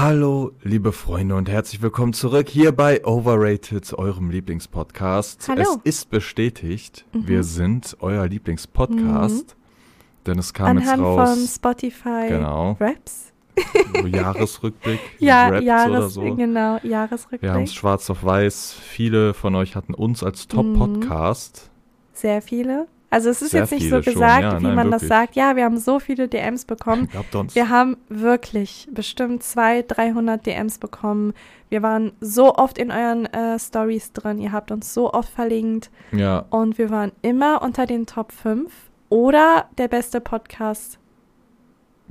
Hallo, liebe Freunde und herzlich willkommen zurück hier bei Overrated, eurem Lieblingspodcast. Hallo. Es ist bestätigt, Mhm. wir sind euer Lieblingspodcast, denn es kam Anhand jetzt von raus, Spotify genau, Raps. so Jahresrückblick, Ja, Raps Jahres, oder so. genau, Jahresrückblick. Wir haben es schwarz auf weiß. Viele von euch hatten uns als Top-Podcast. Sehr viele. Also es ist Sehr jetzt nicht so gesagt, ja, wie nein, man das wirklich. sagt. Ja, wir haben so viele DMs bekommen. Wir haben wirklich bestimmt 200, 300 DMs bekommen. Wir waren so oft in euren äh, Stories drin. Ihr habt uns so oft verlinkt. Ja, Und wir waren immer unter den Top 5 oder der beste Podcast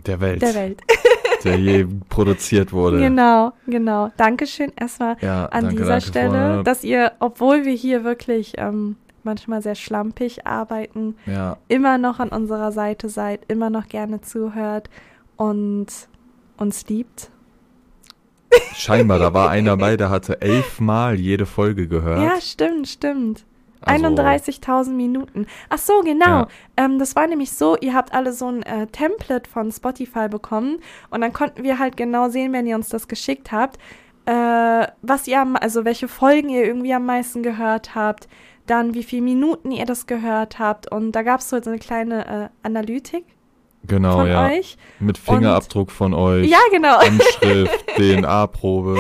der Welt, der Welt. der je produziert wurde. Genau, genau. Dankeschön erstmal Ja, an danke, dieser danke, Stelle, Freunde. dass ihr, obwohl wir hier wirklich ähm, manchmal sehr schlampig arbeiten, Ja, immer noch an unserer Seite seid, immer noch gerne zuhört und uns liebt. scheinbar, da war einer dabei, der hatte elfmal jede Folge gehört. Ja, stimmt, stimmt. Also, 31.000 Minuten. Ach so, genau. Ja. Ähm, das war nämlich so, ihr habt alle so ein äh, Template von Spotify bekommen und dann konnten wir halt genau sehen, wenn ihr uns das geschickt habt, äh, was ihr, am, also welche Folgen ihr irgendwie am meisten gehört habt, dann wie viele Minuten ihr das gehört habt und da gab es so eine kleine äh, Analytik Genau, von ja. euch. Mit Fingerabdruck von euch. Ja, genau. Anschrift, DNA-Probe.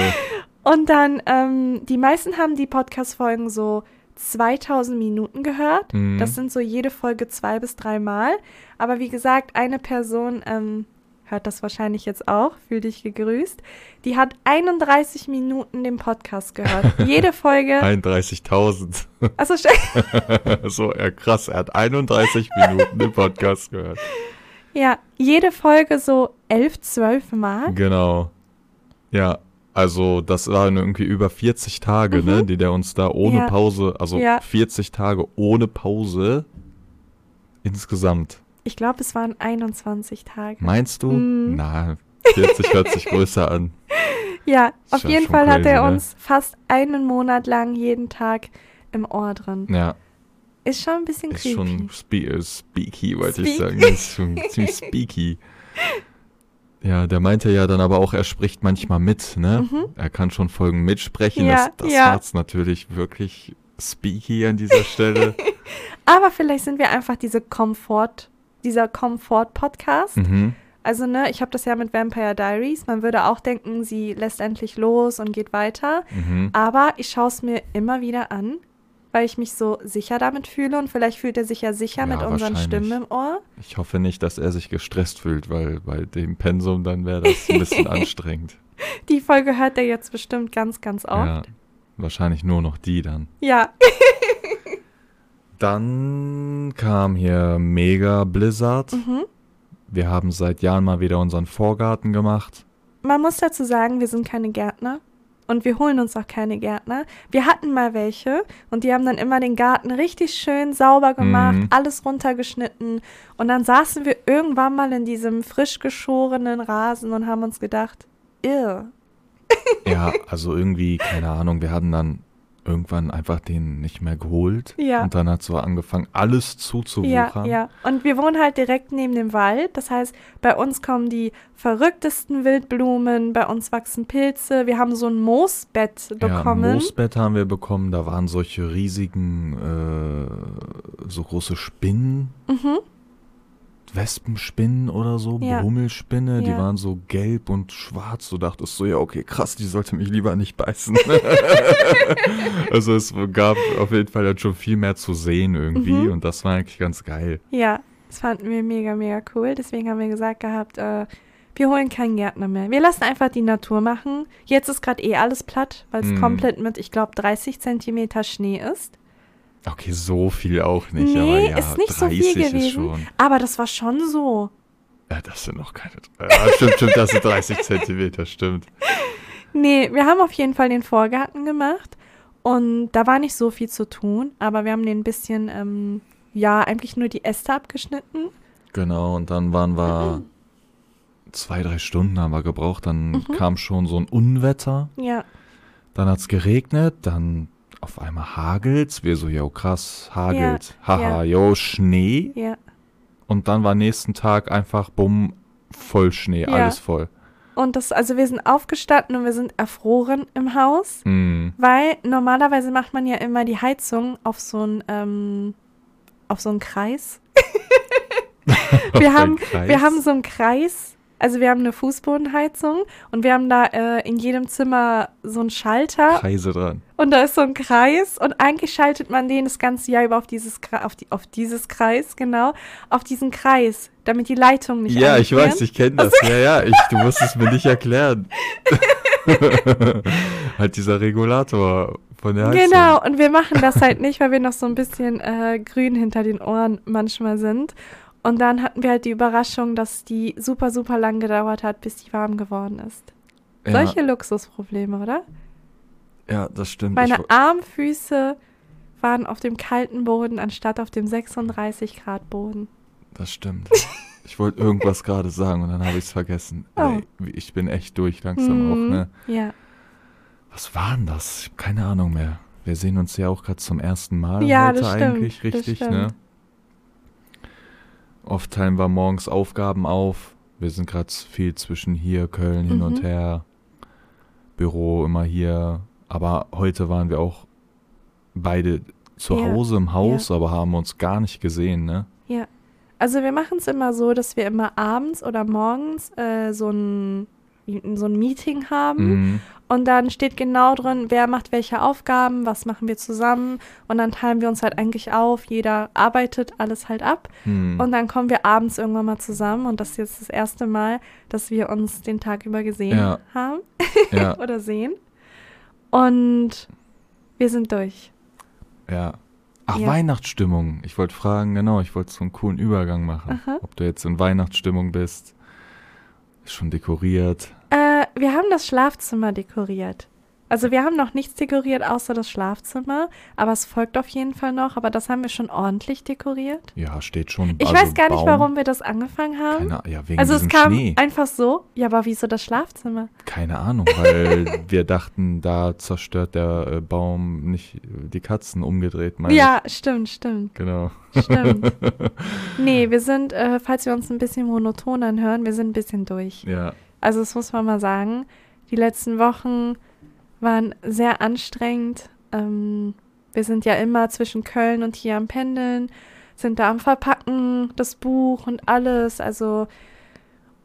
Und dann, ähm, die meisten haben die Podcast-Folgen so 2000 Minuten gehört. Mhm. Das sind so jede Folge zwei bis dreimal. Aber wie gesagt, eine Person ähm, hört das wahrscheinlich jetzt auch, fühl dich gegrüßt. Die hat 31 Minuten den Podcast gehört. Jede Folge. 31.000. Also so, ja krass, er hat 31 Minuten den Podcast gehört. ja, jede Folge so 11, 12 Mal. Genau. Ja, also das waren irgendwie über 40 Tage, ne, die der uns da ohne Mhm. Ja. Pause, also Ja. 40 Tage ohne Pause insgesamt. Ich glaube, es waren 21 Tage. Meinst du? Mhm. Na, 40 hört sich größer an. Ja, Ist auf jeden Fall hat crazy, er ne? uns fast einen Monat lang jeden Tag im Ohr drin. Ja, Ist schon ein bisschen ist creepy. schon spe äh, speaky, wollte ich sagen. Ist schon ziemlich speaky. Ja, der meinte ja dann aber auch, er spricht manchmal mit, ne? Er kann schon Folgen mitsprechen. Mhm. Ja, das das ja. macht's natürlich wirklich speaky an dieser Stelle. Aber vielleicht sind wir einfach diese Komfort, dieser Komfort-Podcast. mhm. Also, ne, ich habe das ja mit Vampire Diaries. Man würde auch denken, sie lässt endlich los und geht weiter. Mhm. Aber ich schaue es mir immer wieder an, weil ich mich so sicher damit fühle. Und vielleicht fühlt er sich ja sicher Ja, mit unseren. Stimmen im Ohr. Ich hoffe nicht, dass er sich gestresst fühlt, weil bei dem Pensum dann wäre das ein bisschen anstrengend. Die Folge hört er jetzt bestimmt ganz, ganz Ja, oft. wahrscheinlich nur noch die dann. Ja. Dann kam hier Mega Blizzard. Mhm. Wir haben seit Jahren mal wieder unseren Vorgarten gemacht. Man muss dazu sagen, wir sind keine Gärtner. Und wir holen uns auch keine Gärtner. Wir hatten mal welche und die haben dann immer den Garten richtig schön sauber gemacht, Mhm. alles runtergeschnitten. Und dann saßen wir irgendwann mal in diesem frisch geschorenen Rasen und haben uns gedacht, irr. Ja, also irgendwie, keine Ahnung, wir hatten dann irgendwann einfach den nicht mehr geholt. Ja. Und dann hat so angefangen, alles Ja, zuzuwuchern. ja. Und wir wohnen halt direkt neben dem Wald. Das heißt, bei uns kommen die verrücktesten Wildblumen, bei uns wachsen Pilze. Wir haben so ein Moosbett Ja, bekommen. Moosbett haben wir bekommen, da waren solche riesigen, äh, so große Spinnen, mhm. Wespenspinnen oder so, Ja. Brummelspinne, die Ja. waren so gelb und schwarz. Du dachtest so, ja, okay, krass, die sollte mich lieber nicht beißen. also es gab auf jeden Fall schon viel mehr zu sehen irgendwie Mhm. und das war eigentlich ganz geil. Ja, das fanden wir mega, mega cool. Deswegen haben wir gesagt gehabt, äh, wir holen keinen Gärtner mehr. Wir lassen einfach die Natur machen. Jetzt ist gerade eh alles platt, weil es Mhm. komplett mit, ich glaube, 30 Zentimeter Schnee ist. Okay, so viel auch nicht, Nee, aber ja, ist nicht so viel 30 ist gewesen. Aber das war schon so. Ja, das sind noch keine. Ja, stimmt, stimmt, das sind 30 Zentimeter, stimmt. Nee, wir haben auf jeden Fall den Vorgarten gemacht und da war nicht so viel zu tun, aber wir haben den ein bisschen, ähm, ja, eigentlich nur die Äste abgeschnitten. Genau, und dann waren wir zwei, drei Stunden haben wir gebraucht. Dann kam schon so ein Unwetter. Ja, Dann hat's geregnet, dann auf einmal hagelt's. Wir so, yo, krass, hagelt. Ja, Haha, yo, Schnee. ja. Und dann war nächsten Tag einfach, bumm, voll Schnee, Ja. alles voll. Und das, also wir sind aufgestanden und wir sind erfroren im Haus, Hm. weil normalerweise macht man ja immer die Heizung auf so einen, ähm, auf so einen Kreis. wir, haben, wir haben so einen Kreis, also wir haben eine Fußbodenheizung und wir haben da äh, in jedem Zimmer so einen Schalter Kreise dran. und da ist so ein Kreis und eigentlich schaltet man den das ganze Jahr über auf dieses, auf, die, auf dieses Kreis, genau, auf diesen Kreis, damit die Leitung nicht Ja, ich weiß, ich kenne das. Ja, ja, ich, du musst es mir nicht erklären. halt dieser Regulator von der Heizung. Genau, und wir machen das halt nicht, weil wir noch so ein bisschen äh, grün hinter den Ohren manchmal sind. Und dann hatten wir halt die Überraschung, dass die super, super lang gedauert hat, bis die warm geworden ist. Ja, Solche Luxusprobleme, oder? ja, das stimmt. Meine Ich, Armfüße waren auf dem kalten Boden anstatt auf dem 36 Grad Boden. das stimmt. Ich wollte irgendwas gerade sagen und dann habe ich es vergessen. Oh. Ey, ich bin echt durch langsam auch, Mhm, ne? Ja. Was war denn das? Ich habe keine Ahnung mehr. Wir sehen uns ja auch gerade zum ersten Mal Ja, heute eigentlich, richtig, ne? Oft teilen wir morgens Aufgaben auf. Wir sind gerade viel zwischen hier, Köln, hin und Mhm. her. Büro immer hier. Aber heute waren wir auch beide zu Ja, Hause im Haus, aber haben uns gar nicht gesehen, ne? Ja. Also wir machen es immer so, dass wir immer abends oder morgens äh, so ein so ein Meeting haben Mhm. und dann steht genau drin, wer macht welche Aufgaben, was machen wir zusammen und dann teilen wir uns halt eigentlich auf, jeder arbeitet alles halt ab Mhm. und dann kommen wir abends irgendwann mal zusammen und das ist jetzt das erste Mal, dass wir uns den Tag über gesehen Ja. haben ja, oder sehen und wir sind durch. ja. Ach, Ja. Weihnachtsstimmung. Ich wollte fragen, genau, ich wollte so einen coolen Übergang machen. Aha. Ob du jetzt in Weihnachtsstimmung bist. Ist schon dekoriert. Äh, wir haben das Schlafzimmer dekoriert. Also wir haben noch nichts dekoriert außer das Schlafzimmer, aber es folgt auf jeden Fall noch, aber das haben wir schon ordentlich dekoriert. Ja, steht schon. Ich also weiß gar nicht, Baum. warum wir das angefangen haben. Keine, ja, wegen also es kam Schnee. einfach so. Ja, aber wieso das Schlafzimmer? Keine Ahnung, weil wir dachten, da zerstört der äh, Baum nicht äh, die Katzen umgedreht, meine ja, stimmt, stimmt, ich. Genau. stimmt. nee, wir sind, äh, falls wir uns ein bisschen monoton anhören, wir sind ein bisschen durch. Ja. Also das muss man mal sagen. Die letzten Wochen waren sehr anstrengend. Ähm, wir sind ja immer zwischen Köln und hier am Pendeln, sind da am Verpacken, das Buch und alles. Also,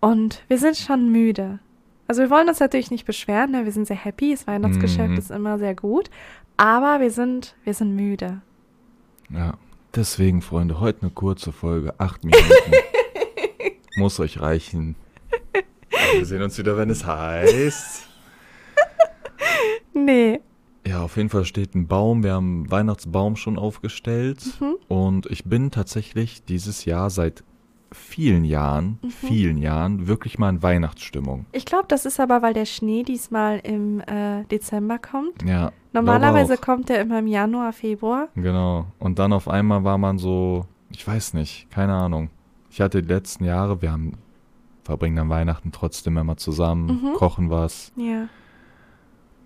und wir sind schon müde. Also wir wollen uns natürlich nicht beschweren, ne? wir sind sehr happy, das Weihnachtsgeschäft Mhm. ist immer sehr gut, aber wir sind, wir sind müde. Ja. Deswegen, Freunde, heute eine kurze Folge. Acht Minuten. Muss euch reichen. Wir sehen uns wieder, wenn es heißt. Nee. Ja, auf jeden Fall steht ein Baum. Wir haben einen Weihnachtsbaum schon aufgestellt. Mhm. Und ich bin tatsächlich dieses Jahr seit vielen Jahren, Mhm. vielen Jahren wirklich mal in Weihnachtsstimmung. Ich glaube, das ist aber, weil der Schnee diesmal im äh, Dezember kommt. Ja. Normalerweise kommt er immer im Januar, Februar. Genau. Und dann auf einmal war man so, ich weiß nicht, keine Ahnung. Ich hatte die letzten Jahre, wir haben, verbringen dann Weihnachten trotzdem immer zusammen, Mhm. kochen was. Ja.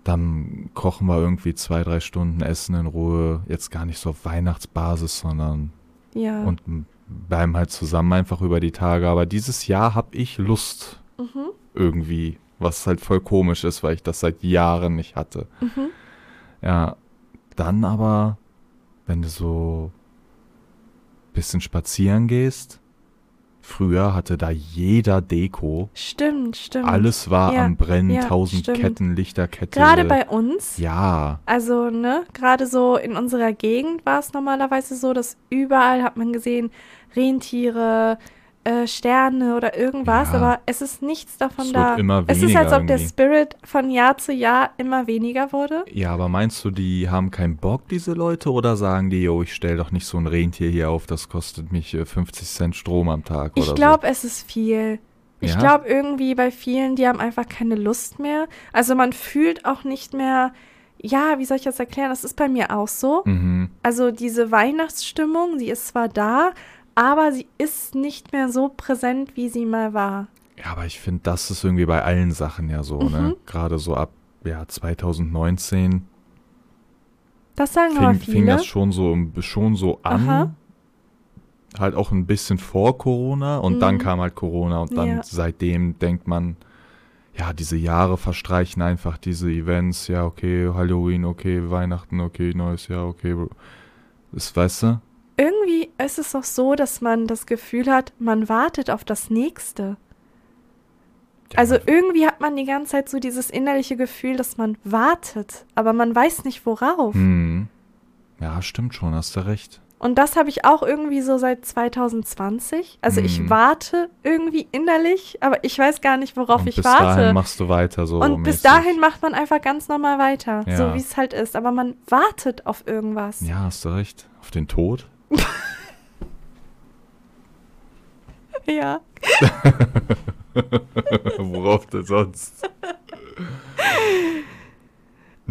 Dann kochen wir irgendwie zwei, drei Stunden, essen in Ruhe. Jetzt gar nicht so auf Weihnachtsbasis, sondern Ja. und bleiben halt zusammen einfach über die Tage. Aber dieses Jahr habe ich Lust mhm. irgendwie, was halt voll komisch ist, weil ich das seit Jahren nicht hatte. Mhm. Ja, dann aber, wenn du so bisschen spazieren gehst, früher hatte da jeder Deko, Stimmt, stimmt. alles war Ja, am Brennen, ja, tausend stimmt. Ketten, Lichterkette. Gerade bei uns. Ja, Also, ne, gerade so in unserer Gegend war es normalerweise so, dass überall hat man gesehen Rentiere, äh, Sterne oder irgendwas, Ja. aber es ist nichts davon es da. wird immer es ist, als ob der irgendwie. Spirit von Jahr zu Jahr immer weniger wurde. Ja, aber meinst du, die haben keinen Bock, diese Leute, oder sagen die, yo, ich stell doch nicht so ein Rentier hier auf, das kostet mich äh, 50 Cent Strom am Tag oder Ich glaube, es ist viel. Ich Ja? glaube irgendwie bei vielen, die haben einfach keine Lust mehr. Also man fühlt auch nicht mehr, ja, wie soll ich das erklären? Das ist bei mir auch so. so? Mhm. Also diese Weihnachtsstimmung, sie ist zwar da, aber sie ist nicht mehr so präsent, wie sie mal war. Ja, aber ich finde, das ist irgendwie bei allen Sachen ja so, Mhm. ne? Gerade so ab ja, 2019 Das sagen aber fing, viele. fing das schon so, schon so an. Aha. Halt auch ein bisschen vor Corona und Mhm. dann kam halt Corona und dann Ja. seitdem denkt man, ja, diese Jahre verstreichen einfach, diese Events, ja, okay, Halloween, okay, Weihnachten, okay, neues Jahr, okay. Das weißt du? Irgendwie ist es doch so, dass man das Gefühl hat, man wartet auf das nächste. Ja, Also irgendwie hat man die ganze Zeit so dieses innerliche Gefühl, dass man wartet, aber man weiß nicht worauf. hm. Ja, stimmt schon, hast du recht. Und das habe ich auch irgendwie so seit 2020. Also ich Mhm. warte irgendwie innerlich, aber ich weiß gar nicht, worauf Und ich bis warte. dahin machst du weiter so. Und bis mäßig. dahin macht man einfach ganz normal weiter, Ja. so wie es halt ist. Aber man wartet auf irgendwas. Ja, hast du recht. Auf den Tod? Ja. Worauf denn sonst?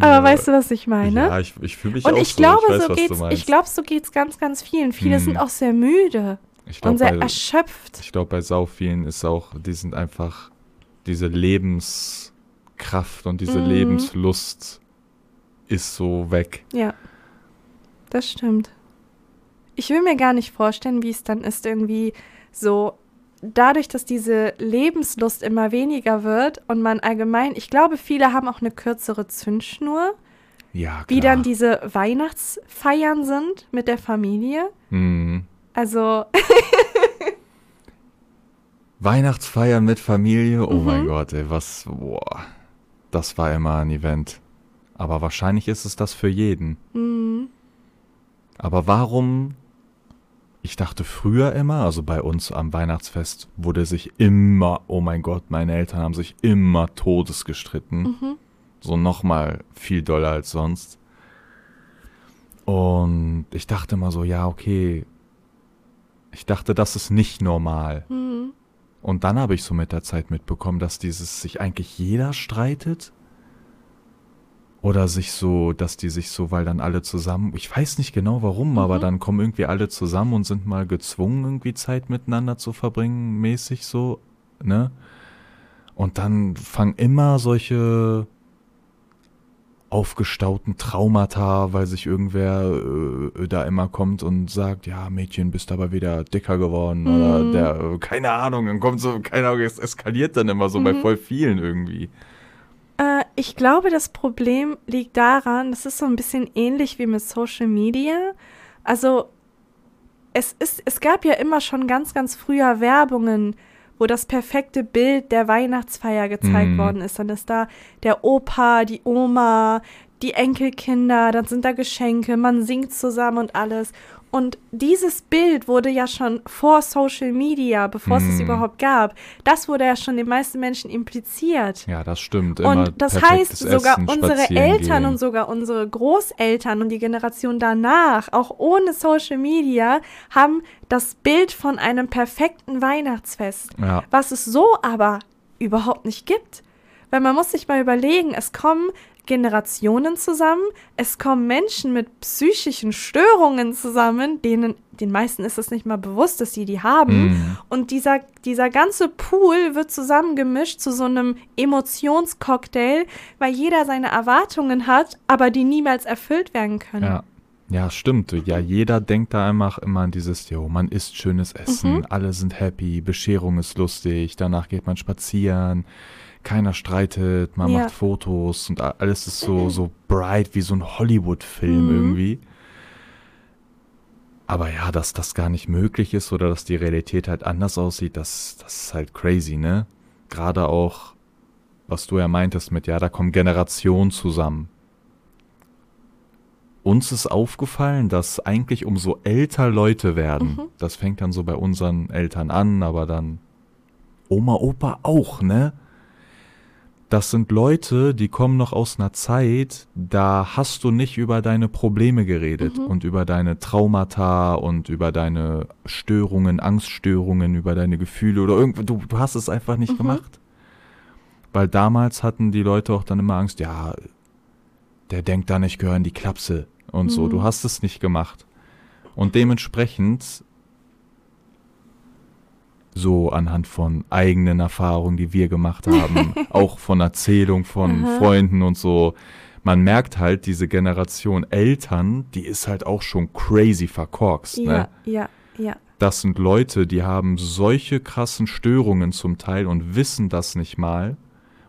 Aber weißt du, was ich meine? Ja, ich, ich fühle mich Und auch ich so. glaube, ich weiß, so geht's, ich glaube, so geht's ganz, ganz vielen. Viele Hm. sind auch sehr müde Ich und glaube, sehr bei, erschöpft. ich glaub, bei sau vielen ist auch, die sind einfach diese Lebenskraft und diese Mhm. Lebenslust ist so weg. Ja, das stimmt. Ich will mir gar nicht vorstellen, wie es dann ist, irgendwie so dadurch, dass diese Lebenslust immer weniger wird und man allgemein, ich glaube, viele haben auch eine kürzere Zündschnur, Ja, klar. wie dann diese Weihnachtsfeiern sind mit der Familie. Mhm. Also, Weihnachtsfeiern mit Familie, oh Mhm. mein Gott, ey, was, boah, das war immer ein Event. Aber wahrscheinlich ist es das für jeden. mh, Aber warum? Ich dachte früher immer, also bei uns am Weihnachtsfest wurde sich immer, oh mein Gott, meine Eltern haben sich immer Todes gestritten. mhm, So nochmal viel doller als sonst. Und ich dachte immer so, ja, okay. Ich dachte, das ist nicht normal. mh, Und dann habe ich so mit der Zeit mitbekommen, dass dieses sich eigentlich jeder streitet. Oder sich so, dass die sich so, weil dann alle zusammen, ich weiß nicht genau warum, aber Mhm. dann kommen irgendwie alle zusammen und sind mal gezwungen, irgendwie Zeit miteinander zu verbringen, mäßig so, ne? Und dann fangen immer solche aufgestauten Traumata, weil sich irgendwer äh, da immer kommt und sagt, ja, Mädchen, bist aber wieder dicker geworden oder Mhm. der, äh, keine Ahnung, dann kommt so, keine Ahnung, es eskaliert dann immer so bei Mhm. voll vielen irgendwie. Äh, ich glaube, das Problem liegt daran, das ist so ein bisschen ähnlich wie mit Social Media. Also es ist, es gab ja immer schon ganz, ganz früher Werbungen, wo das perfekte Bild der Weihnachtsfeier gezeigt Mhm. worden ist. Dann ist da der Opa, die Oma, die Enkelkinder, dann sind da Geschenke, man singt zusammen und alles. Und dieses Bild wurde ja schon vor Social Media, bevor es es Mhm. überhaupt gab, das wurde ja schon den meisten Menschen impliziert. Ja, das stimmt. Immer Und das heißt, sogar Essen, unsere Eltern gehen. und sogar unsere Großeltern und die Generation danach, auch ohne Social Media, haben das Bild von einem perfekten Weihnachtsfest, Ja, was es so aber überhaupt nicht gibt. Weil man muss sich mal überlegen, es kommen Generationen zusammen, es kommen Menschen mit psychischen Störungen zusammen, denen den meisten ist es nicht mal bewusst, dass sie die haben. Mhm. Und dieser, dieser ganze Pool wird zusammengemischt zu so einem Emotionscocktail, weil jeder seine Erwartungen hat, aber die niemals erfüllt werden können. Ja. Ja, stimmt. Ja, jeder denkt da einfach immer an dieses, jo, man isst schönes Essen, Mhm. alle sind happy, Bescherung ist lustig, danach geht man spazieren, keiner streitet, man Ja. macht Fotos und alles ist so, so bright wie so ein Hollywood-Film Mhm. irgendwie. Aber ja, dass das gar nicht möglich ist oder dass die Realität halt anders aussieht, das, das ist halt crazy, ne? Gerade auch, was du ja meintest mit, ja, da kommen Generationen zusammen. Uns ist aufgefallen, dass eigentlich umso älter Leute werden, Mhm. das fängt dann so bei unseren Eltern an, aber dann Oma, Opa auch, ne? Das sind Leute, die kommen noch aus einer Zeit, da hast du nicht über deine Probleme geredet Mhm. und über deine Traumata und über deine Störungen, Angststörungen, über deine Gefühle oder irgendwas. Du, du hast es einfach nicht Mhm. gemacht. Weil damals hatten die Leute auch dann immer Angst, ja, der denkt da nicht gehören die Klapse und so. Mhm. Du hast es nicht gemacht. Und dementsprechend so anhand von eigenen Erfahrungen, die wir gemacht haben, auch von Erzählung von. Freunden und so. Man merkt halt, diese Generation Eltern, die ist halt auch schon crazy verkorkst. Ne? Ja, ja, ja. Das sind Leute, die haben solche krassen Störungen zum Teil und wissen das nicht mal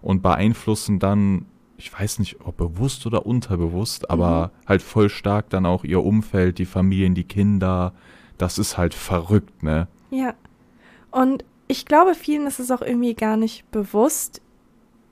und beeinflussen dann, ich weiß nicht, ob bewusst oder unterbewusst, aber halt voll stark dann auch ihr Umfeld, die Familien, die Kinder. Das ist halt verrückt, ne? Ja. Und ich glaube, vielen ist es auch irgendwie gar nicht bewusst,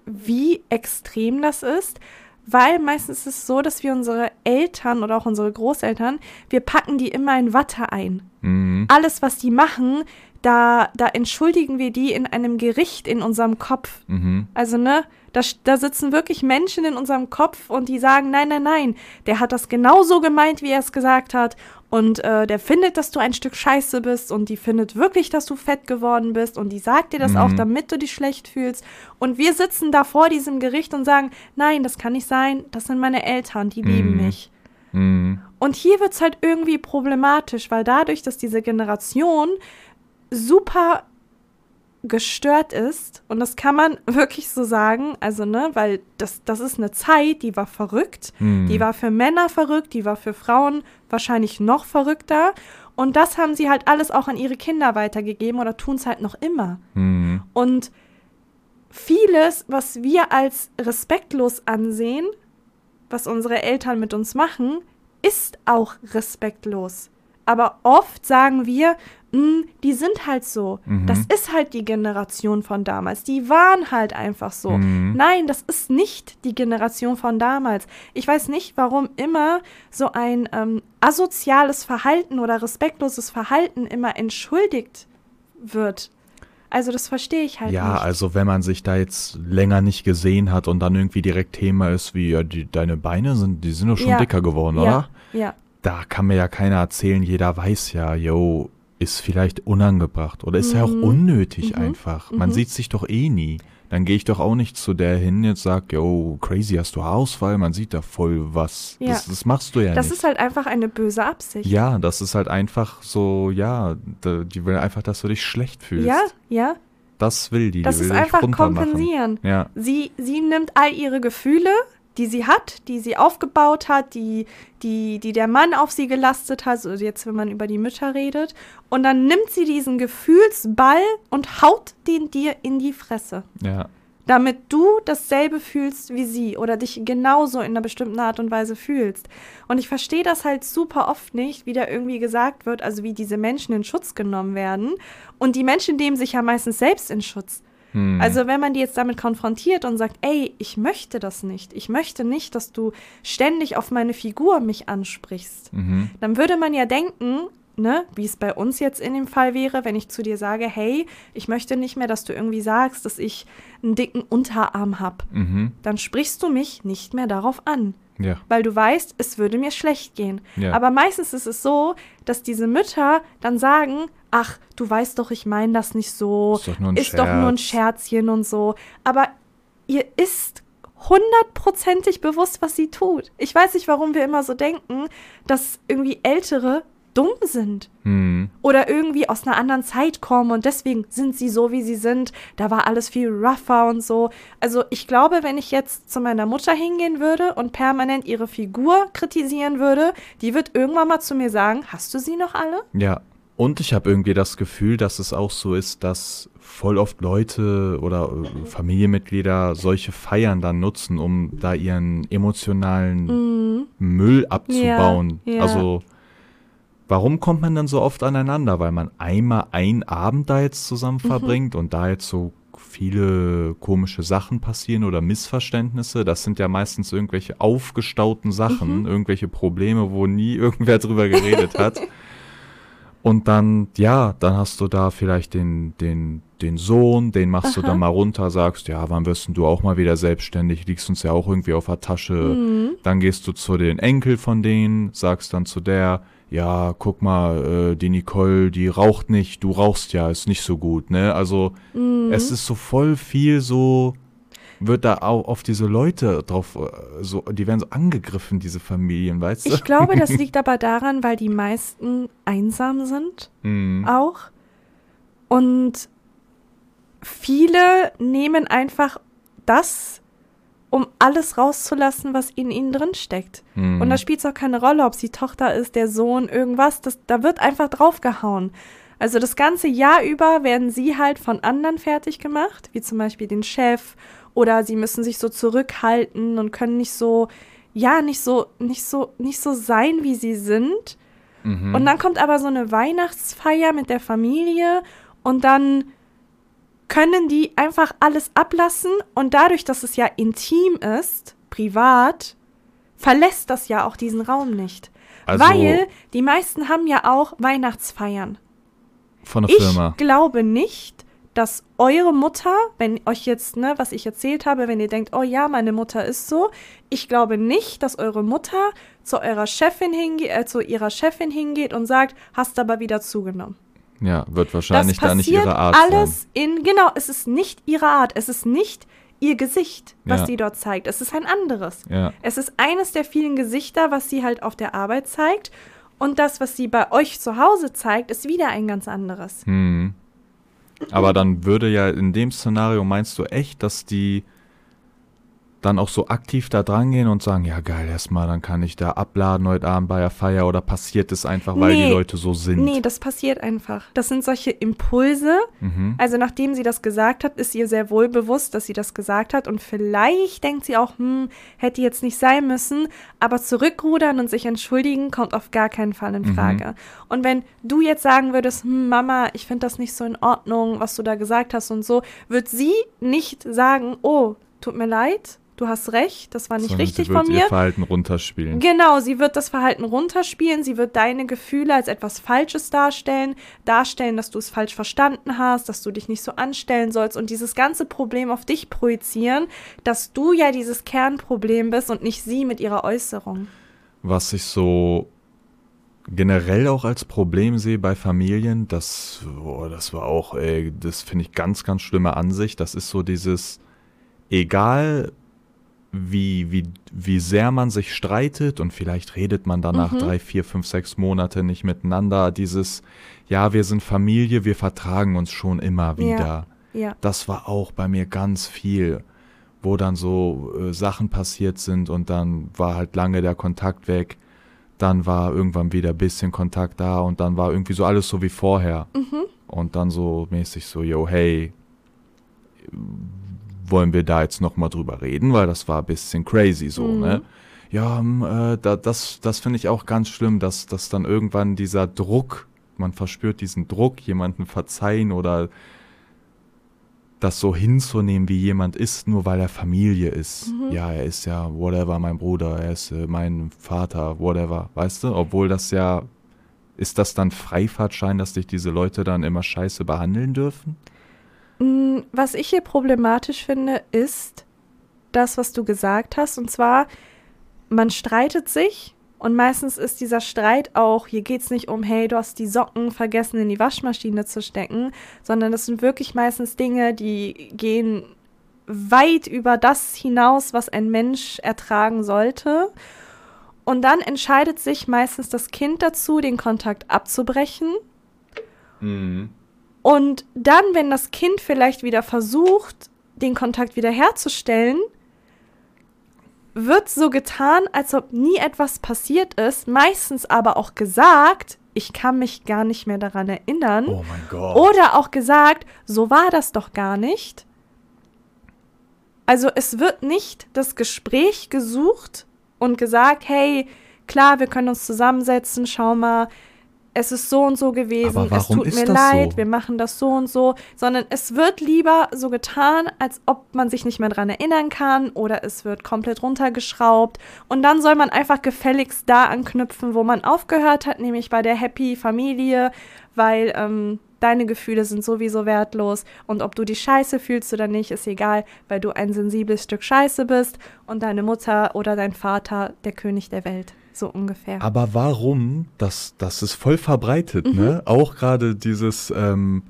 wie extrem das ist, weil meistens ist es so, dass wir unsere Eltern oder auch unsere Großeltern, wir packen die immer in Watte ein. Mhm. Alles, was die machen, da, da entschuldigen wir die in einem Gericht in unserem Kopf. Mhm. Also, ne, da, da sitzen wirklich Menschen in unserem Kopf und die sagen, nein, nein, nein, der hat das genauso gemeint, wie er es gesagt hat. Und äh, der findet, dass du ein Stück Scheiße bist und die findet wirklich, dass du fett geworden bist und die sagt dir das Mhm. auch, damit du dich schlecht fühlst. Und wir sitzen da vor diesem Gericht und sagen, nein, das kann nicht sein, das sind meine Eltern, die lieben Mhm. mich. Mhm. Und hier wird es halt irgendwie problematisch, weil dadurch, dass diese Generation super gestört ist, und das kann man wirklich so sagen, also ne, weil das, das ist eine Zeit, die war verrückt, Mhm. die war für Männer verrückt, die war für Frauen wahrscheinlich noch verrückter. Und das haben sie halt alles auch an ihre Kinder weitergegeben oder tun es halt noch immer. Mhm. Und vieles, was wir als respektlos ansehen, was unsere Eltern mit uns machen, ist auch respektlos. Aber oft sagen wir, "Mm, die sind halt so. Mhm. Das ist halt die Generation von damals. Die waren halt einfach so. Mhm. Nein, das ist nicht die Generation von damals. Ich weiß nicht, warum immer so ein ähm, asoziales Verhalten oder respektloses Verhalten immer entschuldigt wird. Also das verstehe ich halt Ja, nicht. also wenn man sich da jetzt länger nicht gesehen hat und dann irgendwie direkt Thema ist, wie ja, die, deine Beine sind, die sind doch schon Ja. dicker geworden, ja, oder? ja, Da kann mir ja keiner erzählen, jeder weiß ja, yo, ist vielleicht unangebracht oder ist ja auch Mhm. unnötig Mhm. einfach. Man Mhm. sieht sich doch eh nie. Dann gehe ich doch auch nicht zu der hin, jetzt sag, yo, crazy, hast du Haarausfall? Man sieht da voll was. Ja. Das, das machst du ja das nicht. ist halt einfach eine böse Absicht. ja, das ist halt einfach so, ja, die will einfach, dass du dich schlecht fühlst. ja, ja. Das will die, Das die will ist einfach kompensieren. Ja, Sie, sie nimmt all ihre Gefühle, die sie hat, die sie aufgebaut hat, die, die, die der Mann auf sie gelastet hat, also jetzt, wenn man über die Mütter redet, und dann nimmt sie diesen Gefühlsball und haut den dir in die Fresse. ja. damit du dasselbe fühlst wie sie oder dich genauso in einer bestimmten Art und Weise fühlst. Und ich verstehe das halt super oft nicht, wie da irgendwie gesagt wird, also wie diese Menschen in Schutz genommen werden. Und die Menschen nehmen sich ja meistens selbst in Schutz. Hm. Also wenn man die jetzt damit konfrontiert und sagt, ey, ich möchte das nicht, ich möchte nicht, dass du ständig auf meine Figur mich ansprichst, Mhm. dann würde man ja denken, ne, wie es bei uns jetzt in dem Fall wäre, wenn ich zu dir sage, hey, ich möchte nicht mehr, dass du irgendwie sagst, dass ich einen dicken Unterarm habe. Mhm. Dann sprichst du mich nicht mehr darauf an, Ja. weil du weißt, es würde mir schlecht gehen. Ja. Aber meistens ist es so, dass diese Mütter dann sagen, ach, du weißt doch, ich meine das nicht so, Ist doch nur ein ist doch nur ein Scherz. Scherzchen und so. Aber ihr ist hundertprozentig bewusst, was sie tut. Ich weiß nicht, warum wir immer so denken, dass irgendwie Ältere dumm sind Hm. oder irgendwie aus einer anderen Zeit kommen und deswegen sind sie so, wie sie sind. Da war alles viel rougher und so. Also ich glaube, wenn ich jetzt zu meiner Mutter hingehen würde und permanent ihre Figur kritisieren würde, die wird irgendwann mal zu mir sagen, hast du sie noch alle? Ja. Und ich habe irgendwie das Gefühl, dass es auch so ist, dass voll oft Leute oder äh, Familienmitglieder solche Feiern dann nutzen, um da ihren emotionalen Mhm. Müll abzubauen. Ja, ja. Also warum kommt man dann so oft aneinander? Weil man einmal einen Abend da jetzt zusammen Mhm. verbringt und da jetzt so viele komische Sachen passieren oder Missverständnisse. Das sind ja meistens irgendwelche aufgestauten Sachen, Mhm. irgendwelche Probleme, wo nie irgendwer drüber geredet hat. Und dann, ja, dann hast du da vielleicht den, den, den Sohn, den machst du Aha. dann mal runter, sagst, ja, wann wirst denn du auch mal wieder selbstständig, liegst uns ja auch irgendwie auf der Tasche. Mhm. Dann gehst du zu den Enkel von denen, sagst dann zu der, ja, guck mal, äh, die Nicole, die raucht nicht, du rauchst ja, ist nicht so gut, ne? Also Mhm. es ist so voll viel so, wird da auch auf diese Leute drauf, äh, so, die werden so angegriffen, diese Familien, weißt du? Ich glaube, das liegt aber daran, weil die meisten einsam sind Mhm. auch. Und viele nehmen einfach das, um alles rauszulassen, was in ihnen drin steckt. Mhm. Und da spielt es auch keine Rolle, ob es die Tochter ist, der Sohn, irgendwas. Das, da wird einfach draufgehauen. Also das ganze Jahr über werden sie halt von anderen fertig gemacht, wie zum Beispiel den Chef oder sie müssen sich so zurückhalten und können nicht so, ja, nicht so, nicht so, nicht so sein, wie sie sind. Mhm. Und dann kommt aber so eine Weihnachtsfeier mit der Familie und dann können die einfach alles ablassen und dadurch, dass es ja intim ist, privat, verlässt das ja auch diesen Raum nicht. Also- Weil die meisten haben ja auch Weihnachtsfeiern. Von der Ich Firma. glaube nicht, dass eure Mutter, wenn euch jetzt, ne, was ich erzählt habe, wenn ihr denkt, oh ja, meine Mutter ist so, ich glaube nicht, dass eure Mutter zu eurer Chefin hingeht, äh, zu ihrer Chefin hingeht und sagt, hast aber wieder zugenommen. Ja, wird wahrscheinlich da nicht ihre Art alles in, genau, es ist nicht ihre Art, es ist nicht ihr Gesicht, was Ja. sie dort zeigt, es ist ein anderes. sein. Ja. Es ist eines der vielen Gesichter, was sie halt auf der Arbeit zeigt. Und das, was sie bei euch zu Hause zeigt, ist wieder ein ganz anderes. Hm. Aber dann würde ja in dem Szenario, meinst du echt, dass die dann auch so aktiv da dran gehen und sagen, ja geil, erstmal, dann kann ich da abladen heute Abend bei der Feier oder passiert es einfach, weil Nee. die Leute so sind? Nee, das passiert einfach. Das sind solche Impulse. Mhm. Also nachdem sie das gesagt hat, ist ihr sehr wohl bewusst, dass sie das gesagt hat. Und vielleicht denkt sie auch, hm, hätte jetzt nicht sein müssen. Aber zurückrudern und sich entschuldigen kommt auf gar keinen Fall in Mhm. Frage. Und wenn du jetzt sagen würdest, hm, Mama, ich finde das nicht so in Ordnung, was du da gesagt hast und so, wird sie nicht sagen, oh, tut mir leid, du hast recht, das war nicht Sondern richtig sie wird von ihr mir. Verhalten runterspielen. Genau, sie wird das Verhalten runterspielen, sie wird deine Gefühle als etwas Falsches darstellen, darstellen, dass du es falsch verstanden hast, dass du dich nicht so anstellen sollst und dieses ganze Problem auf dich projizieren, dass du ja dieses Kernproblem bist und nicht sie mit ihrer Äußerung. Was ich so generell auch als Problem sehe bei Familien, das, boah, das war auch, ey, das finde ich ganz, ganz schlimme Ansicht. Das ist so dieses, egal wie, wie, wie sehr man sich streitet und vielleicht redet man danach Mhm. drei, vier, fünf, sechs Monate nicht miteinander, dieses, ja, wir sind Familie, wir vertragen uns schon immer wieder. Ja. Das war auch bei mir ganz viel, wo dann so äh, Sachen passiert sind und dann war halt lange der Kontakt weg. Dann war irgendwann wieder ein bisschen Kontakt da und dann war irgendwie so alles so wie vorher. Mhm. Und dann so mäßig so, yo, hey, wollen wir da jetzt nochmal drüber reden, weil das war ein bisschen crazy so, Mhm. ne? Ja, ähm, äh, da, das, das finde ich auch ganz schlimm, dass, dass dann irgendwann dieser Druck, man verspürt diesen Druck, jemanden verzeihen oder das so hinzunehmen, wie jemand ist, nur weil er Familie ist. Mhm. Ja, er ist ja whatever, mein Bruder, er ist äh, mein Vater, whatever, weißt du? Obwohl das ja, ist das dann Freifahrtschein, dass dich diese Leute dann immer scheiße behandeln dürfen? Mm, Was ich hier problematisch finde, ist das, was du gesagt hast. Und zwar, man streitet sich und meistens ist dieser Streit auch, hier geht es nicht um, hey, du hast die Socken vergessen in die Waschmaschine zu stecken, sondern das sind wirklich meistens Dinge, die gehen weit über das hinaus, was ein Mensch ertragen sollte. Und dann entscheidet sich meistens das Kind dazu, den Kontakt abzubrechen. Und dann, wenn das Kind vielleicht wieder versucht, den Kontakt wiederherzustellen, wird so getan, als ob nie etwas passiert ist, meistens aber auch gesagt, ich kann mich gar nicht mehr daran erinnern. Oh mein Gott. Oder auch gesagt, so war das doch gar nicht. Also es wird nicht das Gespräch gesucht und gesagt, hey, klar, wir können uns zusammensetzen, schau mal, es ist so und so gewesen, es tut mir leid, so? wir machen das so und so, sondern es wird lieber so getan, als ob man sich nicht mehr dran erinnern kann oder es wird komplett runtergeschraubt und dann soll man einfach gefälligst da anknüpfen, wo man aufgehört hat, nämlich bei der Happy Familie, weil ähm, deine Gefühle sind sowieso wertlos und ob du die Scheiße fühlst oder nicht, ist egal, weil du ein sensibles Stück Scheiße bist und deine Mutter oder dein Vater der König der Welt, so ungefähr. Aber warum? Das, das ist voll verbreitet, Mhm. ne? Auch gerade dieses, ähm,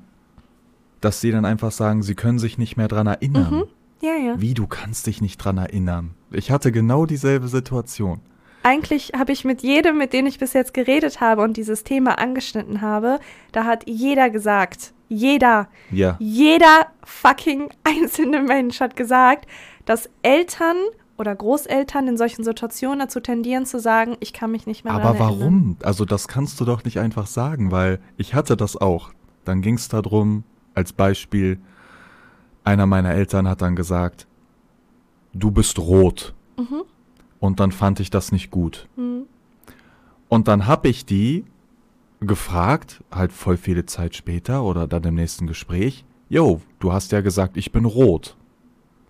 dass sie dann einfach sagen, sie können sich nicht mehr dran erinnern. Mhm. Ja, ja. Wie, du kannst dich nicht dran erinnern? Ich hatte genau dieselbe Situation. Eigentlich habe ich mit jedem, mit dem ich bis jetzt geredet habe und dieses Thema angeschnitten habe, da hat jeder gesagt, jeder, Ja. jeder fucking einzelne Mensch hat gesagt, dass Eltern oder Großeltern in solchen Situationen dazu tendieren zu sagen, ich kann mich nicht mehr Aber daran erinnern. warum? Also das kannst du doch nicht einfach sagen, weil ich hatte das auch. Dann ging es darum, als Beispiel, einer meiner Eltern hat dann gesagt, du bist rot. Mhm. Und dann fand ich das nicht gut. Mhm. Und dann habe ich die gefragt, halt voll viele Zeit später oder dann im nächsten Gespräch, yo, du hast ja gesagt, ich bin rot.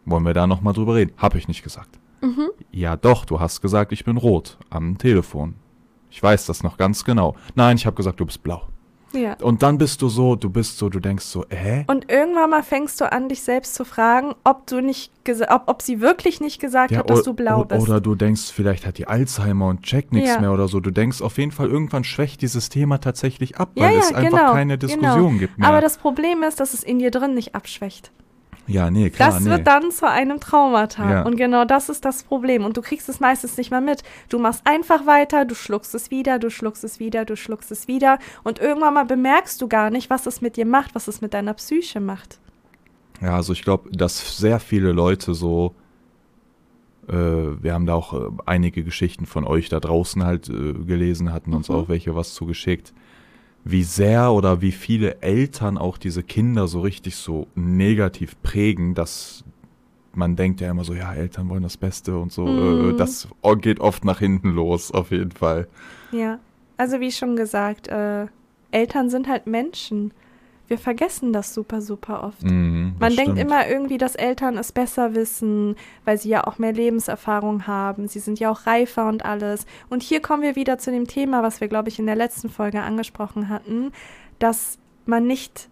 Wollen wir da nochmal drüber reden? Hab ich nicht gesagt. Mhm. Ja doch, du hast gesagt, ich bin rot am Telefon. Ich weiß das noch ganz genau. Nein, ich habe gesagt, du bist blau. Ja. Und dann bist du so, du bist so, du denkst so, hä? Und irgendwann mal fängst du an, dich selbst zu fragen, ob du nicht ob, ob sie wirklich nicht gesagt hat, dass du blau bist. Oder du denkst, vielleicht hat die Alzheimer und checkt nichts Ja. mehr oder so. Du denkst auf jeden Fall, irgendwann schwächt dieses Thema tatsächlich ab, ja, weil ja, es einfach genau, keine Diskussion genau. gibt mehr. Aber das Problem ist, dass es in dir drin nicht abschwächt. Ja, nee, klar, das nee. wird dann zu einem Traumata. Ja. Und genau das ist das Problem. Und du kriegst es meistens nicht mal mit. Du machst einfach weiter, du schluckst es wieder, du schluckst es wieder, du schluckst es wieder. Und irgendwann mal bemerkst du gar nicht, was es mit dir macht, was es mit deiner Psyche macht. Ja, also ich glaube, dass sehr viele Leute so, äh, wir haben da auch äh, einige Geschichten von euch da draußen halt äh, gelesen, hatten uns Mhm. auch welche was zugeschickt, wie sehr oder wie viele Eltern auch diese Kinder so richtig so negativ prägen, dass man denkt ja immer so, ja, Eltern wollen das Beste und so. Mhm. Äh, das geht oft nach hinten los, auf jeden Fall. Ja. Also wie schon gesagt, äh, Eltern sind halt Menschen. Wir vergessen das super, super oft. Das Man denkt stimmt. immer irgendwie, dass Eltern es besser wissen, weil sie ja auch mehr Lebenserfahrung haben. Sie sind ja auch reifer und alles. Und hier kommen wir wieder zu dem Thema, was wir, glaube ich, in der letzten Folge angesprochen hatten, dass man nicht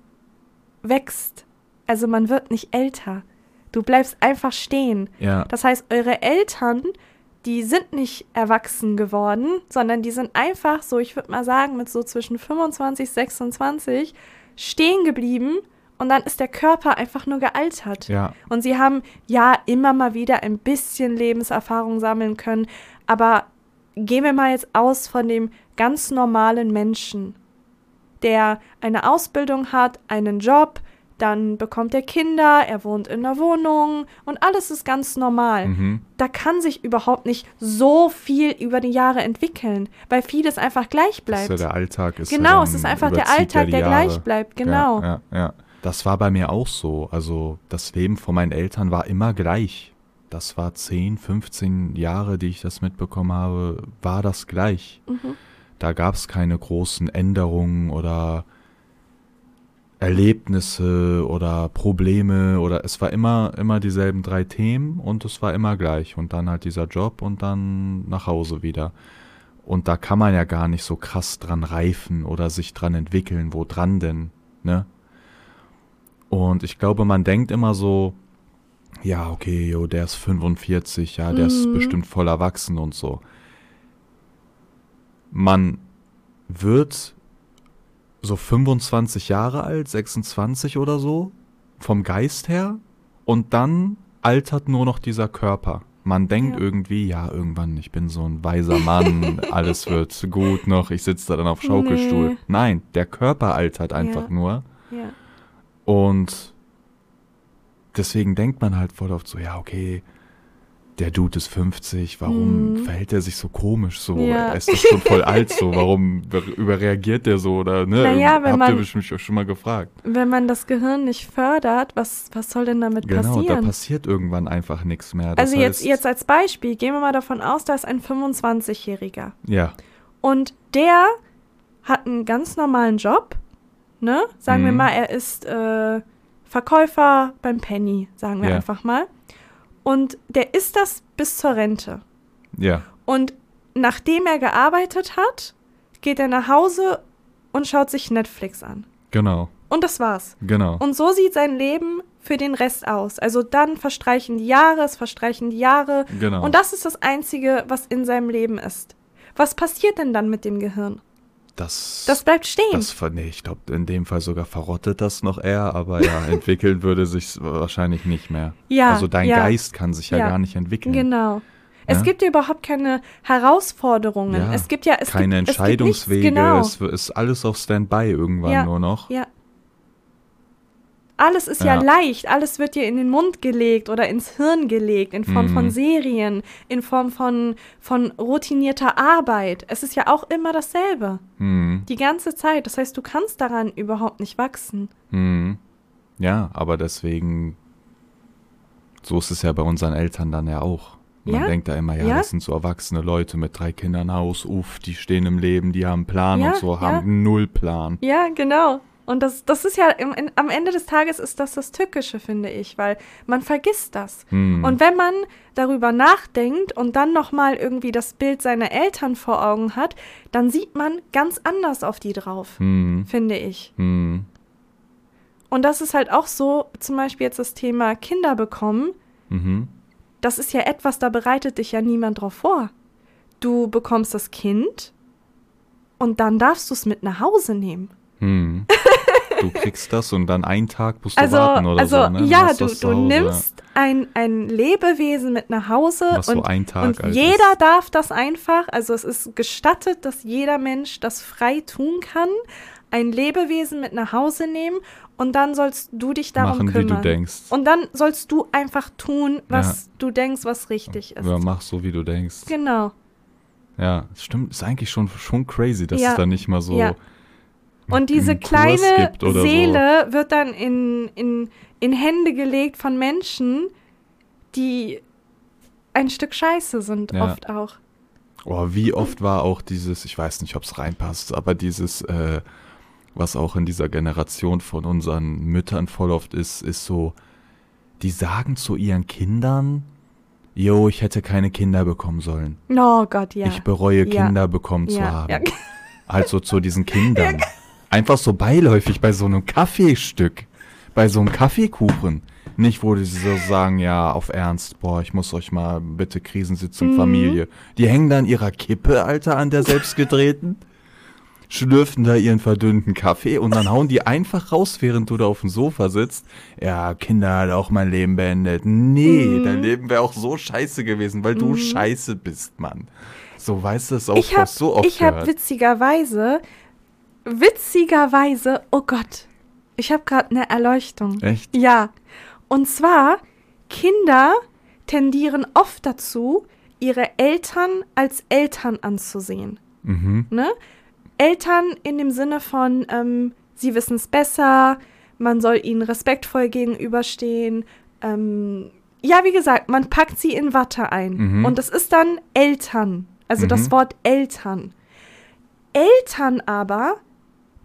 wächst. Also man wird nicht älter. Du bleibst einfach stehen. Ja, Das heißt, eure Eltern, die sind nicht erwachsen geworden, sondern die sind einfach so, ich würde mal sagen, mit so zwischen 25, 26 stehen geblieben und dann ist der Körper einfach nur gealtert. ja, Und sie haben ja immer mal wieder ein bisschen Lebenserfahrung sammeln können, aber gehen wir mal jetzt aus von dem ganz normalen Menschen, der eine Ausbildung hat, einen Job, dann bekommt er Kinder, er wohnt in einer Wohnung und alles ist ganz normal. mhm. Da kann sich überhaupt nicht so viel über die Jahre entwickeln, weil vieles einfach gleich Das ist bleibt. ja der Alltag ist ja genau, es ist einfach der Alltag, der Jahre. gleich bleibt. Genau. Ja, ja. Das war bei mir auch so. Also das Leben von meinen Eltern war immer gleich. Das war 10, 15 Jahre, die ich das mitbekommen habe, war das gleich. Mhm. Da gab es keine großen Änderungen oder Erlebnisse oder Probleme oder es war immer, immer dieselben drei Themen und es war immer gleich. Und dann halt dieser Job und dann nach Hause wieder. Und da kann man ja gar nicht so krass dran reifen oder sich dran entwickeln. Wo dran denn, ne? Und ich glaube, man denkt immer so, ja, okay, jo, der ist 45, ja, der ist Mhm. bestimmt voll erwachsen und so. Man wird so 25 Jahre alt, 26 oder so, vom Geist her, und dann altert nur noch dieser Körper. Man denkt Ja. irgendwie, ja, irgendwann, ich bin so ein weiser Mann, alles wird gut noch, ich sitze da dann auf Schaukelstuhl. Nee. Nein, der Körper altert einfach Ja. nur. Ja. Und deswegen denkt man halt voll oft so, ja, okay, der Dude ist 50, warum Mhm. verhält er sich so komisch so? Ja. Er ist doch schon voll alt so, warum be- überreagiert der so oder ne? Naja, wenn Habt man- ihr bestimmt schon- schon mal gefragt. Wenn man das Gehirn nicht fördert, was, was soll denn damit Genau, da passieren? passiert irgendwann einfach nichts mehr. Das also jetzt, heißt, jetzt als Beispiel, gehen wir mal davon aus, da ist ein 25-Jähriger. Ja, Und der hat einen ganz normalen Job, ne? Sagen wir Mhm. mal, er ist äh, Verkäufer beim Penny, sagen wir Ja. einfach mal. Und der ist das bis zur Rente. ja, Und nachdem er gearbeitet hat, geht er nach Hause und schaut sich Netflix an. genau, Und das war's. genau. Und so sieht sein Leben für den Rest aus. Also dann verstreichen die Jahre, es verstreichen die Jahre. genau. Und das ist das Einzige, was in seinem Leben ist. Was passiert denn dann mit dem Gehirn? Das, Das bleibt stehen. das nee, ich glaube, in dem Fall sogar verrottet das noch eher, aber ja, entwickeln würde sich wahrscheinlich nicht mehr. ja, also dein ja, Geist kann sich ja, Ja. gar nicht entwickeln. Genau. Es Ja? gibt ja überhaupt keine Herausforderungen. Es gibt ja es Keine gibt, Entscheidungswege, Es gibt nichts, genau. es ist alles auf Standby irgendwann nur noch. Ja. Alles ist ja. Ja. leicht, alles wird dir in den Mund gelegt oder ins Hirn gelegt, in Form von Mhm. Serien, in Form von, von routinierter Arbeit. Es ist ja auch immer dasselbe. Hm, Die ganze Zeit. Das heißt, du kannst daran überhaupt nicht wachsen. hm. Ja, aber deswegen So ist es ja bei unseren Eltern dann ja auch. Man Ja? denkt da immer, ja, Ja? das sind so erwachsene Leute mit drei Kindern Haus, uff, die stehen im Leben, die haben einen Plan und so, haben null Plan. Ja, genau. Und das, das ist ja, im, in, am Ende des Tages ist das das Tückische, finde ich, weil man vergisst das. Hm. Und wenn man darüber nachdenkt und dann nochmal irgendwie das Bild seiner Eltern vor Augen hat, dann sieht man ganz anders auf die drauf, hm. finde ich. Hm. Und das ist halt auch so, zum Beispiel jetzt das Thema Kinder bekommen, Mhm. das ist ja etwas, da bereitet dich ja niemand drauf vor. Du bekommst das Kind und dann darfst du es mit nach Hause nehmen. Hm. Du kriegst das und dann einen Tag musst du Also, warten oder also so, ne? Ja, du, du nimmst ein, ein Lebewesen mit nach Hause Was so und, ein Tag und jeder ist. darf das einfach, also es ist gestattet, dass jeder Mensch das frei tun kann, ein Lebewesen mit nach Hause nehmen und dann sollst du dich darum Machen, wie kümmern. du denkst. Und dann sollst du einfach tun, was du denkst, was richtig ist. Ja, mach so, wie du denkst. Genau. Ja, stimmt, ist eigentlich schon, schon crazy, dass Ja, es da nicht mal so ja. Und diese kleine Seele wird dann in, in, in Hände gelegt von Menschen, die ein Stück Scheiße sind, Ja. oft auch. so. Oh, wie oft war auch dieses, ich weiß nicht, ob es reinpasst, aber dieses, äh, was auch in dieser Generation von unseren Müttern voll oft ist, ist so, die sagen zu ihren Kindern, Jo, ich hätte keine Kinder bekommen sollen. Oh Gott, ja. Ich bereue, Ja. Kinder bekommen zu ja, haben. ja. Also zu diesen Kindern. Einfach so beiläufig bei so einem Kaffeestück, bei so einem Kaffeekuchen. Nicht, wo die so sagen, ja, auf Ernst, boah, ich muss euch mal bitte Krisensitzung Mhm. Familie. Die hängen da an ihrer Kippe, Alter, an der selbstgedrehten, schlürfen da ihren verdünnten Kaffee und dann hauen die einfach raus, während du da auf dem Sofa sitzt. Ja, Kinder hat auch mein Leben beendet. Nee, Mhm. dein Leben wäre auch so scheiße gewesen, weil du scheiße bist, Mann. So weißt du es auch ich habe so oft ich hab gehört. witzigerweise, witzigerweise, oh Gott, ich habe gerade eine Erleuchtung. Echt? Ja, und zwar, Kinder tendieren oft dazu, ihre Eltern als Eltern anzusehen. Mhm. Ne? Eltern in dem Sinne von, ähm, sie wissen es besser, man soll ihnen respektvoll gegenüberstehen. Ähm, ja, wie gesagt, man packt sie in Watte ein. Mhm. Und das ist dann Eltern. Also das Mhm. Wort Eltern. Eltern aber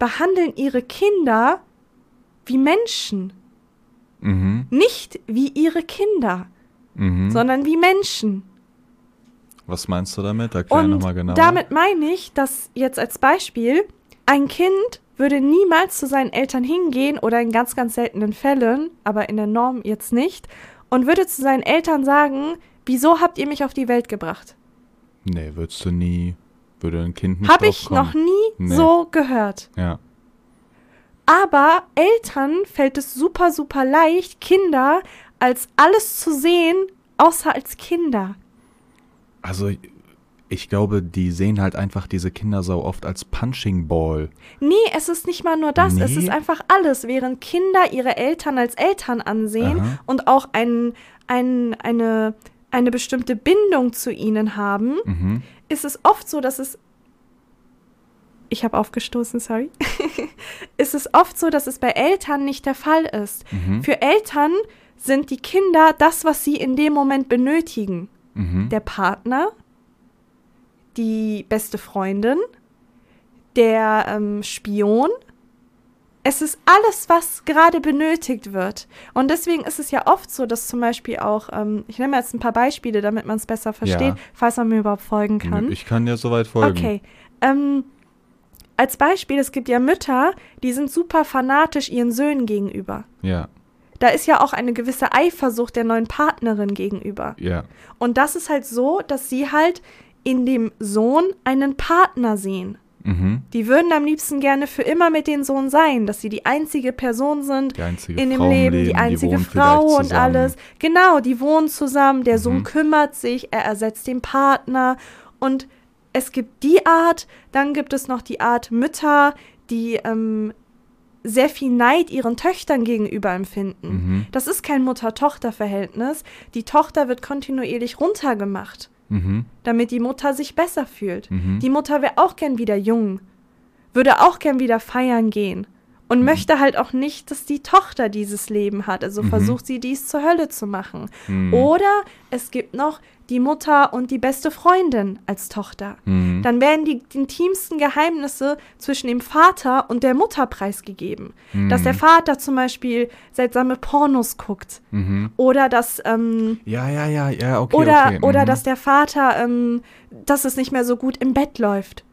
behandeln ihre Kinder wie Menschen. Mhm. Nicht wie ihre Kinder, Mhm. sondern wie Menschen. Was meinst du damit? Erklär nochmal genau. damit meine ich, dass jetzt als Beispiel ein Kind würde niemals zu seinen Eltern hingehen oder in ganz, ganz seltenen Fällen, aber in der Norm jetzt nicht, und würde zu seinen Eltern sagen, wieso habt ihr mich auf die Welt gebracht? Nee, würdest du nie. Würde ein Kind nicht Habe ich noch nie Nee. so gehört. Ja. Aber Eltern fällt es super, super leicht, Kinder als alles zu sehen, außer als Kinder. Also, ich glaube, die sehen halt einfach diese Kindersau oft als Punching Ball. Nee, es ist nicht mal nur das, es Nee? ist einfach alles. Während Kinder ihre Eltern als Eltern ansehen Aha. und auch ein, ein, eine, eine bestimmte Bindung zu ihnen haben, Mhm. ist es oft so, dass es. Ich habe aufgestoßen, sorry. ist es oft so, dass es bei Eltern nicht der Fall ist. Mhm. Für Eltern sind die Kinder das, was sie in dem Moment benötigen. Mhm. Der Partner, die beste Freundin, der ähm, Spion. Es ist alles, was gerade benötigt wird. Und deswegen ist es ja oft so, dass zum Beispiel auch, ähm, ich nehme jetzt ein paar Beispiele, damit man es besser versteht, Ja. falls man mir überhaupt folgen kann. Ich kann dir soweit folgen. Okay. Ähm, als Beispiel, es gibt ja Mütter, die sind super fanatisch ihren Söhnen gegenüber. Ja, Da ist ja auch eine gewisse Eifersucht der neuen Partnerin gegenüber. ja. Und das ist halt so, dass sie halt in dem Sohn einen Partner sehen. Mhm. Die würden am liebsten gerne für immer mit dem Sohn sein, dass sie die einzige Person sind Die einzige in dem Frau Leben, Leben, die einzige wohnen Frau und alles. Genau, die wohnen zusammen, der Sohn Mhm. kümmert sich, er ersetzt den Partner und es gibt die Art, dann gibt es noch die Art Mütter, die ähm, sehr viel Neid ihren Töchtern gegenüber empfinden. Mhm. Das ist kein Mutter-Tochter-Verhältnis. Die Tochter wird kontinuierlich runtergemacht, Mhm. damit die Mutter sich besser fühlt. Mhm. Die Mutter wäre auch gern wieder jung, würde auch gern wieder feiern gehen und Mhm. möchte halt auch nicht, dass die Tochter dieses Leben hat. Also Mhm. versucht sie dies zur Hölle zu machen. Mhm. Oder es gibt noch die Mutter und die beste Freundin als Tochter. Mhm. Dann werden die, intimsten Geheimnisse zwischen dem Vater und der Mutter preisgegeben. Dass der Vater zum Beispiel seltsame Pornos guckt. Mhm. Oder dass, ähm, Ja, ja, ja, ja, okay, oder, okay. oder mhm. dass der Vater, ähm, dass es nicht mehr so gut im Bett läuft.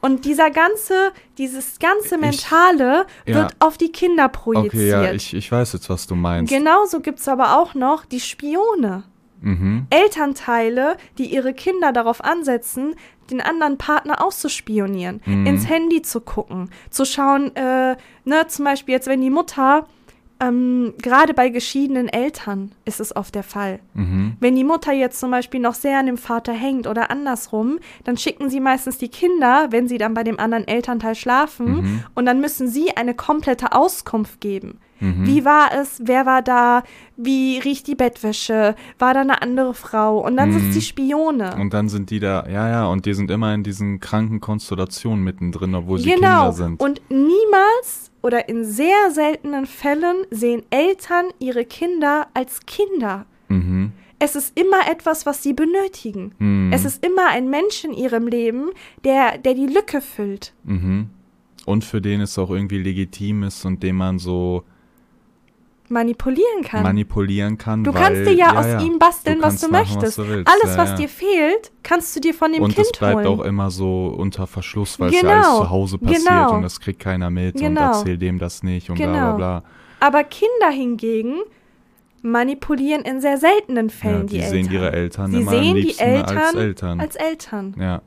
Und dieser ganze, dieses ganze Mentale ja. wird auf die Kinder projiziert. Okay, ja, ich, ich weiß jetzt, was du meinst. Genauso gibt es aber auch noch die Spione. Mhm. Elternteile, die ihre Kinder darauf ansetzen, den anderen Partner auszuspionieren, Mhm. ins Handy zu gucken, zu schauen, äh, ne, zum Beispiel jetzt, wenn die Mutter, ähm, gerade bei geschiedenen Eltern ist es oft der Fall. Mhm. Wenn die Mutter jetzt zum Beispiel noch sehr an dem Vater hängt oder andersrum, dann schicken sie meistens die Kinder, wenn sie dann bei dem anderen Elternteil schlafen, Mhm. und dann müssen sie eine komplette Auskunft geben. Mhm. Wie war es? Wer war da? Wie riecht die Bettwäsche? War da eine andere Frau? Und dann sind Mhm. es die Spione. Und dann sind die da, ja, ja, und die sind immer in diesen kranken Konstellationen mittendrin, obwohl sie genau. Kinder sind. Und niemals oder in sehr seltenen Fällen sehen Eltern ihre Kinder als Kinder. mhm. Es ist immer etwas, was sie benötigen. Mhm. Es ist immer ein Mensch in ihrem Leben, der, der die Lücke füllt. Mhm. Und für den es auch irgendwie legitim ist und den man so Manipulieren kann. manipulieren kann. du weil, kannst dir ja, aus ihm basteln, was du machen, möchtest. Was du. Alles, ja, was ja. dir fehlt, kannst du dir von dem Und Kind es bleibt holen. auch immer so unter Verschluss, weil es ja Genau, alles zu Hause passiert genau. und das kriegt keiner mit und Genau. erzähl dem das nicht und bla Genau. bla bla. Aber Kinder hingegen manipulieren in sehr seltenen Ja, Fällen die die sehen Eltern. ihre Eltern Sie immer sehen die Eltern als Eltern. als Eltern. ja.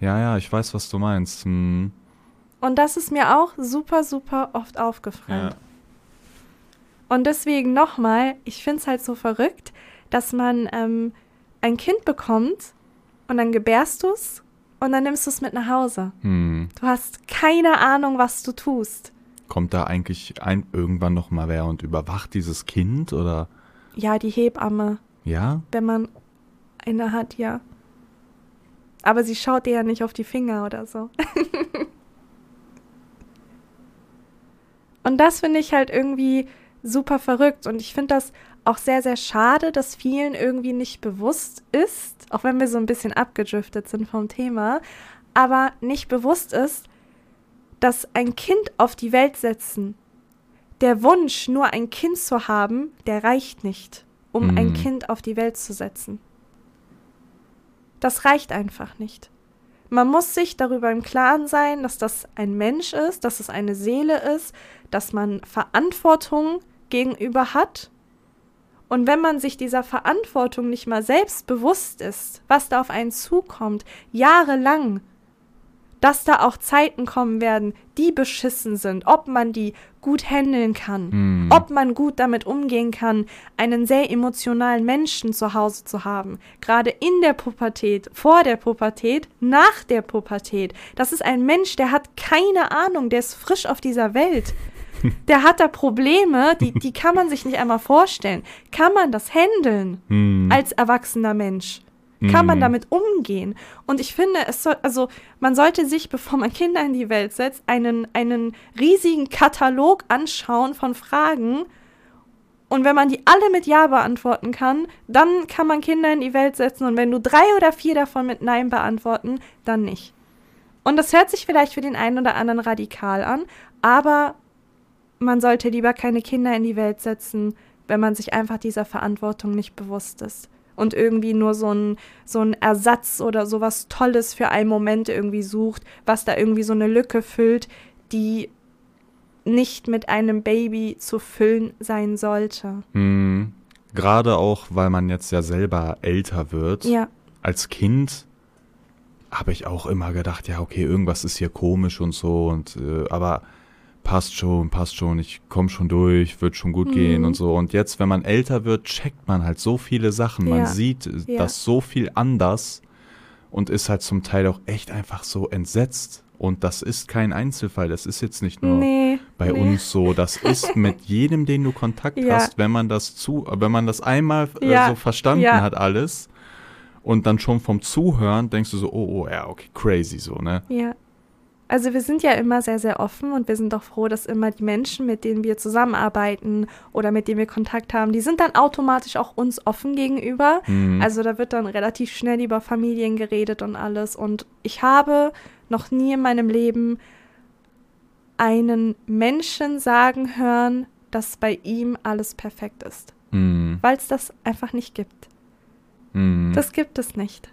Ja, ja, ich weiß, was du meinst. Hm. Und das ist mir auch super, super oft aufgefallen. Ja. Und deswegen nochmal, ich finde es halt so verrückt, dass man ähm, ein Kind bekommt und dann gebärst du es und dann nimmst du es mit nach Hause. Hm. Du hast keine Ahnung, was du tust. Kommt da eigentlich ein, irgendwann noch mal wer und überwacht dieses Kind oder Ja, die Hebamme, ja? wenn man eine hat, ja. Aber sie schaut dir ja nicht auf die Finger oder so. und das finde ich halt irgendwie super verrückt. Und ich finde das auch sehr, sehr schade, dass vielen irgendwie nicht bewusst ist, auch wenn wir so ein bisschen abgedriftet sind vom Thema, aber nicht bewusst ist, dass ein Kind auf die Welt setzen, der Wunsch, nur ein Kind zu haben, der reicht nicht, um ein Mhm. Kind auf die Welt zu setzen. Das reicht einfach nicht. Man muss sich darüber im Klaren sein, dass das ein Mensch ist, dass es eine Seele ist, dass man Verantwortung gegenüber hat. Und wenn man sich dieser Verantwortung nicht mal selbst bewusst ist, was da auf einen zukommt, jahrelang, dass da auch Zeiten kommen werden, die beschissen sind, ob man die gut handeln kann, Hm. ob man gut damit umgehen kann, einen sehr emotionalen Menschen zu Hause zu haben. Gerade in der Pubertät, vor der Pubertät, nach der Pubertät. Das ist ein Mensch, der hat keine Ahnung, der ist frisch auf dieser Welt. Der hat da Probleme, die, die kann man sich nicht einmal vorstellen. Kann man das handeln Hm. als erwachsener Mensch? Kann man Mhm. damit umgehen? Und ich finde, es soll, also man sollte sich, bevor man Kinder in die Welt setzt, einen, einen riesigen Katalog anschauen von Fragen. Und wenn man die alle mit Ja beantworten kann, dann kann man Kinder in die Welt setzen. Und wenn du drei oder vier davon mit Nein beantworten, dann nicht. Und das hört sich vielleicht für den einen oder anderen radikal an, aber man sollte lieber keine Kinder in die Welt setzen, wenn man sich einfach dieser Verantwortung nicht bewusst ist. Und irgendwie nur so ein, so ein Ersatz oder sowas Tolles für einen Moment irgendwie sucht, was da irgendwie so eine Lücke füllt, die nicht mit einem Baby zu füllen sein sollte. Hm. Gerade auch, weil man jetzt ja selber älter wird. Ja, Als Kind habe ich auch immer gedacht, ja, okay, irgendwas ist hier komisch und so und äh, aber passt schon, passt schon, ich komme schon durch, wird schon gut Mhm. gehen und so. Und jetzt, wenn man älter wird, checkt man halt so viele Sachen. Man Ja. sieht äh, Ja. das so viel anders und ist halt zum Teil auch echt einfach so entsetzt. Und das ist kein Einzelfall, das ist jetzt nicht nur nee. bei nee. uns so. Das ist mit jedem, den du Kontakt Ja. hast, wenn man das zu, wenn man das einmal äh, so verstanden hat alles und dann schon vom Zuhören denkst du so, oh, oh, ja, okay, crazy so, ne? Ja. Also wir sind ja immer sehr, sehr offen und wir sind auch froh, dass immer die Menschen, mit denen wir zusammenarbeiten oder mit denen wir Kontakt haben, die sind dann automatisch auch uns offen gegenüber. Mhm. Also da wird dann relativ schnell über Familien geredet und alles. Und ich habe noch nie in meinem Leben einen Menschen sagen hören, dass bei ihm alles perfekt ist. Mhm. Weil es das einfach nicht gibt. Mhm. Das gibt es nicht.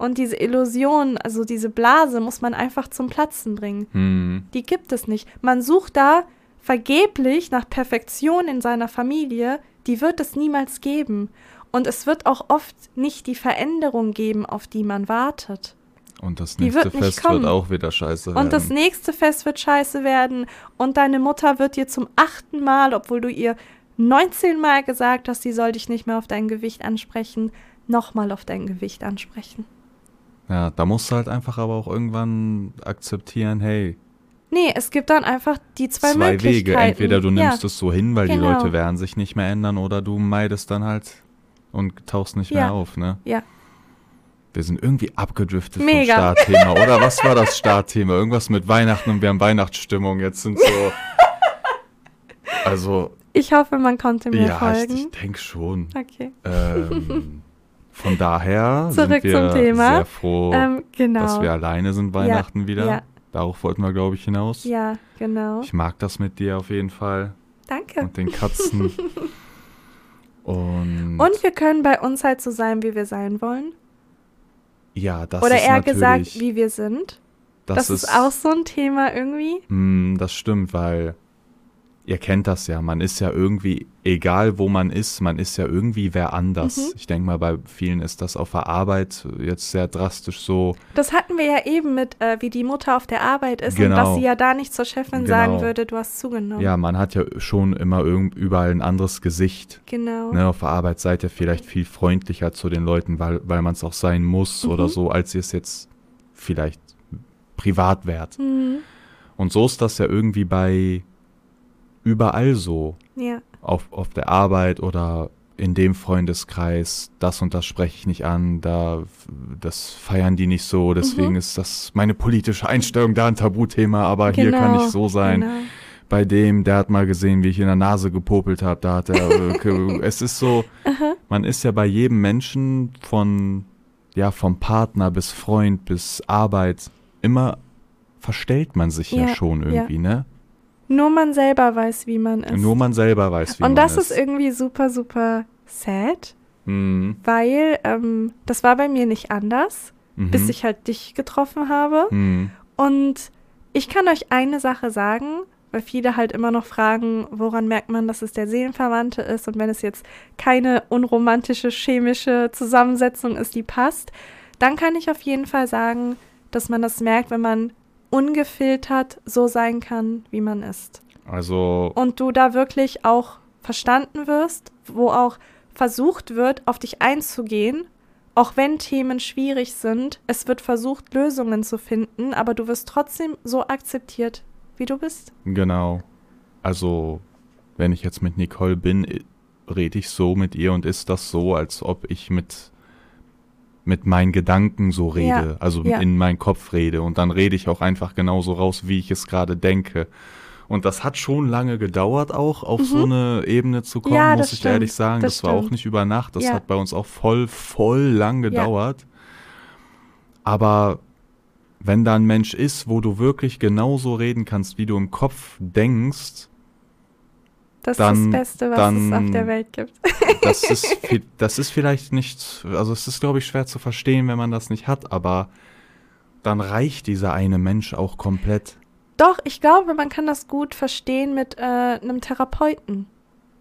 Und diese Illusion, also diese Blase, muss man einfach zum Platzen bringen. Mhm. Die gibt es nicht. Man sucht da vergeblich nach Perfektion in seiner Familie, die wird es niemals geben. Und es wird auch oft nicht die Veränderung geben, auf die man wartet. Und das nächste wird Fest wird auch wieder scheiße Und das werden. nächste Fest wird scheiße werden. Und deine Mutter wird dir zum achten Mal, obwohl du ihr 19 Mal gesagt hast, sie soll dich nicht mehr auf dein Gewicht ansprechen, nochmal auf dein Gewicht ansprechen. Ja, da musst du halt einfach aber auch irgendwann akzeptieren, hey, Nee, es gibt dann einfach die zwei, zwei, Möglichkeiten. Wege. Entweder du nimmst ja. es so hin, weil die Genau. Leute werden sich nicht mehr ändern, oder du meidest dann halt und tauchst nicht Ja. mehr auf, ne? Ja. Wir sind irgendwie abgedriftet Mega. vom Startthema, oder? Was war das Startthema? Irgendwas mit Weihnachten und wir haben Weihnachtsstimmung. Jetzt sind so. Also, Ich hoffe, man konnte mir ja, ich, folgen. ich denke schon. Okay. Ähm, von daher Zurück sind wir zum Thema. sehr froh, ähm, genau. dass wir alleine sind Weihnachten wieder. ja. Darauf wollten wir, glaube ich, hinaus. Ja, genau. Ich mag das mit dir auf jeden Fall Danke. und den Katzen. und, Und wir können bei uns halt so sein, wie wir sein wollen. ja, das Oder ist eher natürlich, gesagt, wie wir sind. Das, ist, auch so ein Thema irgendwie. Mm, das stimmt, weil ihr kennt das ja. Man ist ja irgendwie, egal wo man ist, man ist ja irgendwie wer anders. Mhm. Ich denke mal, bei vielen ist das auf der Arbeit jetzt sehr drastisch so. Das hatten wir ja eben mit, äh, wie die Mutter auf der Arbeit ist und Genau. dass sie ja da nicht zur Chefin Genau. sagen würde, du hast zugenommen. Ja, man hat ja schon immer überall ein anderes Gesicht. Genau. Ne, auf der Arbeit seid ihr vielleicht viel freundlicher zu den Leuten, weil, weil man es auch sein muss Mhm. oder so, als ihr es jetzt vielleicht privat wärt. Mhm. Und so ist das ja irgendwie bei überall so. Ja. Auf, auf der Arbeit oder in dem Freundeskreis, das und das spreche ich nicht an, da das feiern die nicht so, deswegen Mhm. ist das meine politische Einstellung da ein Tabuthema, aber hier kann Genau, ich so sein. Genau. Bei dem, der hat mal gesehen, wie ich in der Nase gepopelt habe, da hat er, äh, es ist so, man ist ja bei jedem Menschen von, ja, vom Partner bis Freund bis Arbeit, immer verstellt man sich ja, Ja, schon ja. irgendwie, ne? Nur man selber weiß, wie man ist. Nur man selber weiß, wie und man das ist. ist irgendwie super, super sad, Mhm. weil ähm, das war bei mir nicht anders, Mhm. bis ich halt dich getroffen habe. Mhm. Und ich kann euch eine Sache sagen, weil viele halt immer noch fragen, woran merkt man, dass es der Seelenverwandte ist und wenn es jetzt keine unromantische, chemische Zusammensetzung ist, die passt, dann kann ich auf jeden Fall sagen, dass man das merkt, wenn man ungefiltert so sein kann, wie man ist. Also, Und du da wirklich auch verstanden wirst, wo auch versucht wird, auf dich einzugehen, auch wenn Themen schwierig sind. Es wird versucht, Lösungen zu finden, aber du wirst trotzdem so akzeptiert, wie du bist. genau. Also, wenn ich jetzt mit Nicole bin, rede ich so mit ihr und ist das so, als ob ich mit, mit meinen Gedanken so rede, Ja, also ja. in meinen Kopf rede. Und dann rede ich auch einfach genauso raus, wie ich es gerade denke. Und das hat schon lange gedauert, auch auf so eine Ebene zu kommen, Mhm. Ja, muss ich stimmt, ehrlich sagen. Das, das war auch nicht über Nacht. Das hat bei uns auch voll, voll lang gedauert. Aber wenn da ein Mensch ist, wo du wirklich genauso reden kannst, wie du im Kopf denkst, Das Dann- ist das Beste, was dann- es auf der Welt gibt. das ist, das ist vielleicht nicht, also es ist, glaube ich, schwer zu verstehen, wenn man das nicht hat, aber dann reicht dieser eine Mensch auch komplett. Doch, ich glaube, man kann das gut verstehen mit äh, einem Therapeuten.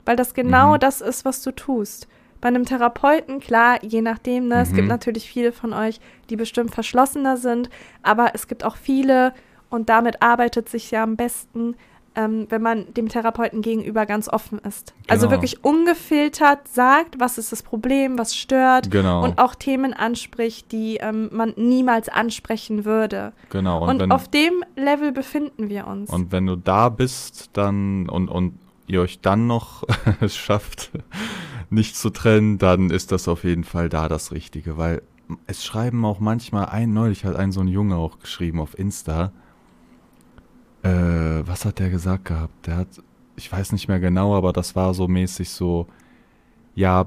Weil das genau Mhm. das ist, was du tust. Bei einem Therapeuten, klar, je nachdem, ne, es Mhm. gibt natürlich viele von euch, die bestimmt verschlossener sind, aber es gibt auch viele, und damit arbeitet sich ja am besten, ähm, wenn man dem Therapeuten gegenüber ganz offen ist. Also Genau. wirklich ungefiltert sagt, was ist das Problem, was stört Genau, und auch Themen anspricht, die ähm, man niemals ansprechen würde. genau. Und, Und, wenn, auf dem Level befinden wir uns. und wenn du da bist, dann und, und ihr euch dann noch es schafft, nicht zu trennen, dann ist das auf jeden Fall da das Richtige, weil es schreiben auch manchmal ein, neulich hat ein so ein Junge auch geschrieben auf Insta, Äh, was hat der gesagt gehabt? Der hat, ich weiß nicht mehr genau, aber das war so mäßig so, ja,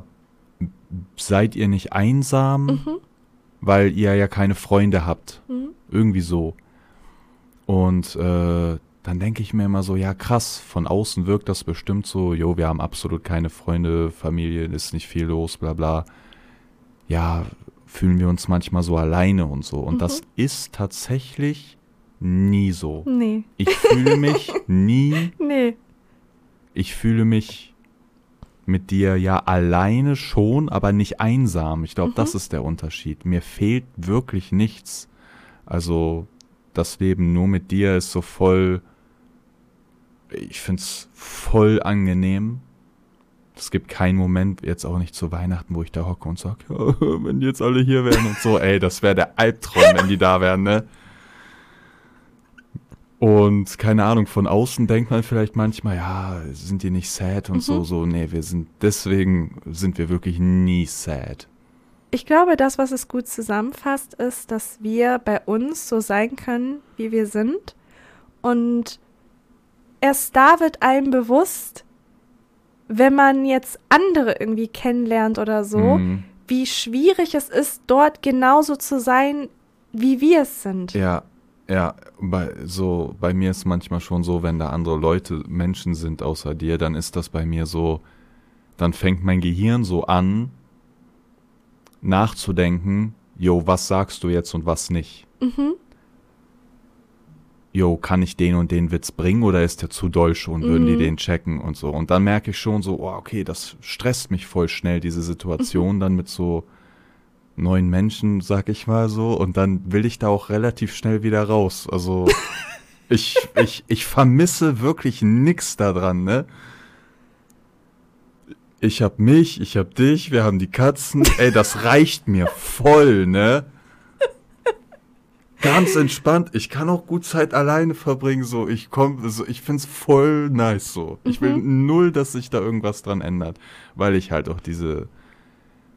seid ihr nicht einsam, Mhm. weil ihr ja keine Freunde habt. Mhm. Irgendwie so. Und äh, dann denke ich mir immer so, ja krass, von außen wirkt das bestimmt so, jo, wir haben absolut keine Freunde, Familie, ist nicht viel los, bla bla. Ja, fühlen wir uns manchmal so alleine und so. Und Mhm. das ist tatsächlich nie so. Nee. Ich fühle mich nie, Nee. ich fühle mich mit dir ja alleine schon, aber nicht einsam. Ich glaube, Mhm. das ist der Unterschied. Mir fehlt wirklich nichts. Also das Leben nur mit dir ist so voll, ich finde es voll angenehm. Es gibt keinen Moment, jetzt auch nicht zu Weihnachten, wo ich da hocke und sage, ja, wenn die jetzt alle hier wären und so, ey, das wäre der Albtraum, wenn die da wären, ne? Und keine Ahnung, von außen denkt man vielleicht manchmal, ja, sind die nicht sad und so, Mhm. so, nee, wir sind, deswegen sind wir wirklich nie sad. Ich glaube, das, was es gut zusammenfasst, ist, dass wir bei uns so sein können, wie wir sind. Und erst da wird einem bewusst, wenn man jetzt andere irgendwie kennenlernt oder so, Mhm. wie schwierig es ist, dort genauso zu sein, wie wir es sind. Ja, ja, bei, so, bei mir ist manchmal schon so, wenn da andere Leute, Menschen sind außer dir, dann ist das bei mir so, dann fängt mein Gehirn so an, nachzudenken, jo, was sagst du jetzt und was nicht? Mhm. Jo, kann ich den und den Witz bringen oder ist der zu doll schon? Würden die Mhm. den checken und so? Und dann merke ich schon so, oh, okay, das stresst mich voll schnell, diese Situation dann mit so neuen Menschen, sag ich mal so. Und dann will ich da auch relativ schnell wieder raus. Also ich, ich, ich vermisse wirklich nix daran, ne? Ich hab mich, ich hab dich, wir haben die Katzen. Ey, das reicht mir voll, ne? Ganz entspannt. Ich kann auch gut Zeit alleine verbringen. So, ich komm, so, ich find's voll nice. So, ich will null, dass sich da irgendwas dran ändert, weil ich halt auch diese,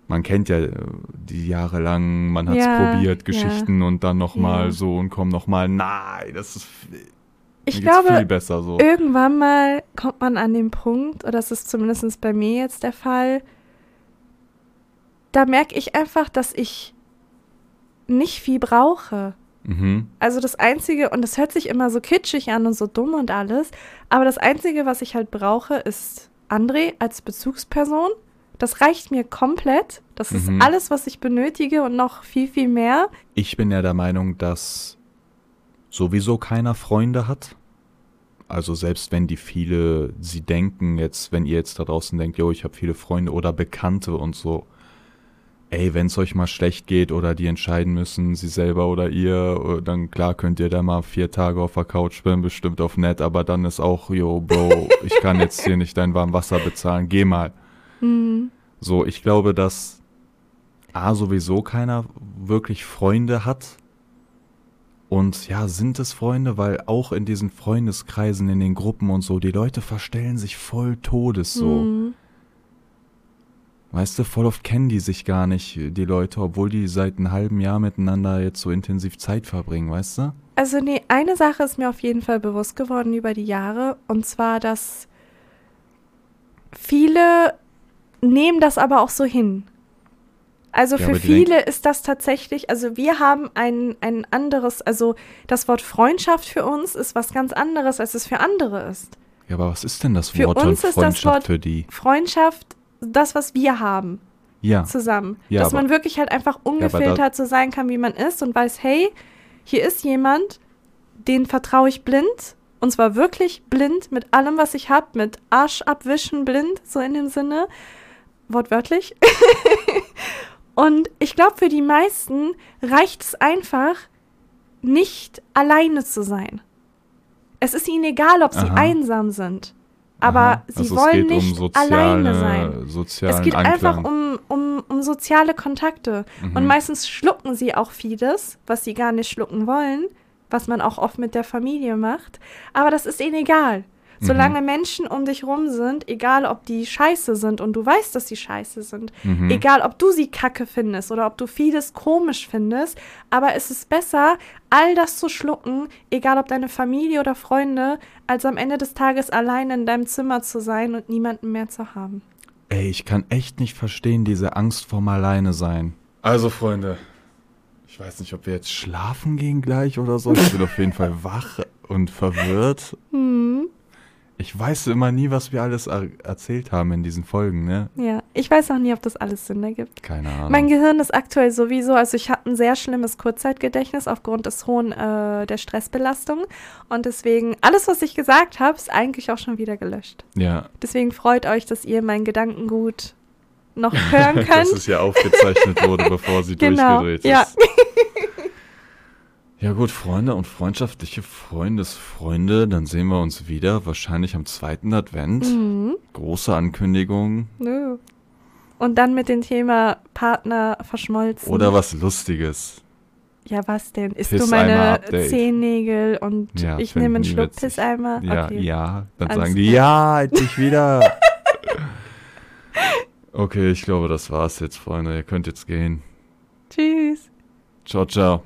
man kennt ja äh, die Jahre lang, man hat's Ja, probiert, ja. Geschichten und dann noch mal Ja. so und komm noch mal. Nein, das ist Ich geht's viel glaube, besser so. irgendwann mal kommt man an den Punkt, oder das ist zumindest bei mir jetzt der Fall, da merke ich einfach, dass ich nicht viel brauche. Mhm. Also das Einzige, und das hört sich immer so kitschig an und so dumm und alles, aber das Einzige, was ich halt brauche, ist André als Bezugsperson. Das reicht mir komplett. Das ist Mhm. alles, was ich benötige und noch viel, viel mehr. Ich bin ja der Meinung, dass sowieso keiner Freunde hat. Also selbst wenn die viele, sie denken jetzt, wenn ihr jetzt da draußen denkt, jo, ich habe viele Freunde oder Bekannte und so. Ey, wenn es euch mal schlecht geht oder die entscheiden müssen, sie selber oder ihr, äh, dann klar könnt ihr da mal vier Tage auf der Couch spielen, bestimmt auf nett, aber dann ist auch, yo, Bro, ich kann jetzt hier nicht dein warmes Wasser bezahlen, geh mal. Hm. So, ich glaube, dass A sowieso keiner wirklich Freunde hat. Und ja, sind es Freunde, weil auch in diesen Freundeskreisen, in den Gruppen und so, die Leute verstellen sich voll Todes so. Hm. Weißt du, voll oft kennen die sich gar nicht, die Leute, obwohl die seit einem halben Jahr miteinander jetzt so intensiv Zeit verbringen, weißt du? Also nee, eine Sache ist mir auf jeden Fall bewusst geworden über die Jahre, und zwar, dass viele nehmen das aber auch so hin. Also Ja, für viele ist das tatsächlich, also wir haben ein, ein anderes, also das Wort Freundschaft für uns ist was ganz anderes, als es für andere ist. Ja, aber was ist denn das Für Wort uns von ist das Freundschaft Wort- für die? Freundschaft, das, was wir haben, Ja, zusammen. Ja, Dass aber- man wirklich halt einfach ungefiltert so sein kann, wie man ist und weiß, hey, hier ist jemand, den vertraue ich blind. Und zwar wirklich blind mit allem, was ich habe, mit Arsch abwischen blind, so in dem Sinne. Wortwörtlich. und ich glaube, für die meisten reicht es einfach, nicht alleine zu sein. Es ist ihnen egal, ob sie Aha. einsam sind. Aber aha. sie also wollen nicht um alleine soziale, sein. sozialen Es geht Anklang. einfach um, um, um soziale Kontakte. Und Mhm. meistens schlucken sie auch vieles, was sie gar nicht schlucken wollen, was man auch oft mit der Familie macht. Aber das ist ihnen egal. Solange Menschen um dich rum sind, egal ob die scheiße sind und du weißt, dass sie scheiße sind, Mhm. egal ob du sie kacke findest oder ob du vieles komisch findest, aber es ist besser, all das zu schlucken, egal ob deine Familie oder Freunde, als am Ende des Tages allein in deinem Zimmer zu sein und niemanden mehr zu haben. Ey, ich kann echt nicht verstehen, diese Angst vorm Alleine sein. Also, Freunde, ich weiß nicht, ob wir jetzt schlafen gehen gleich oder so. Ich bin auf jeden Fall wach und verwirrt. Hm, Ich weiß immer nie, was wir alles er erzählt haben in diesen Folgen, ne? ja, ich weiß auch nie, ob das alles Sinn ergibt. Keine Ahnung. Mein Gehirn ist aktuell sowieso, also ich habe ein sehr schlimmes Kurzzeitgedächtnis aufgrund des hohen äh, der Stressbelastung und deswegen alles, was ich gesagt habe, ist eigentlich auch schon wieder gelöscht. ja, Deswegen freut euch, dass ihr mein Gedankengut noch hören dass könnt. es ja aufgezeichnet wurde, bevor sie Genau, durchgedreht ist. ja. Ja gut, Freunde und freundschaftliche Freundesfreunde, dann sehen wir uns wieder, wahrscheinlich am zweiten Advent. Mhm. Große Ankündigung Nö. Und dann mit dem Thema Partner verschmolzen. oder was Lustiges. Ja, was denn? Isst Pisseimer du meine. Zehennägel und Ja, ich nehme einen Schluck witzig. Pisseimer? Ja, okay. ja. Dann Alles sagen die, ja, endlich wieder. okay, ich glaube, das war's jetzt, Freunde. Ihr könnt jetzt gehen. Tschüss. Ciao, ciao.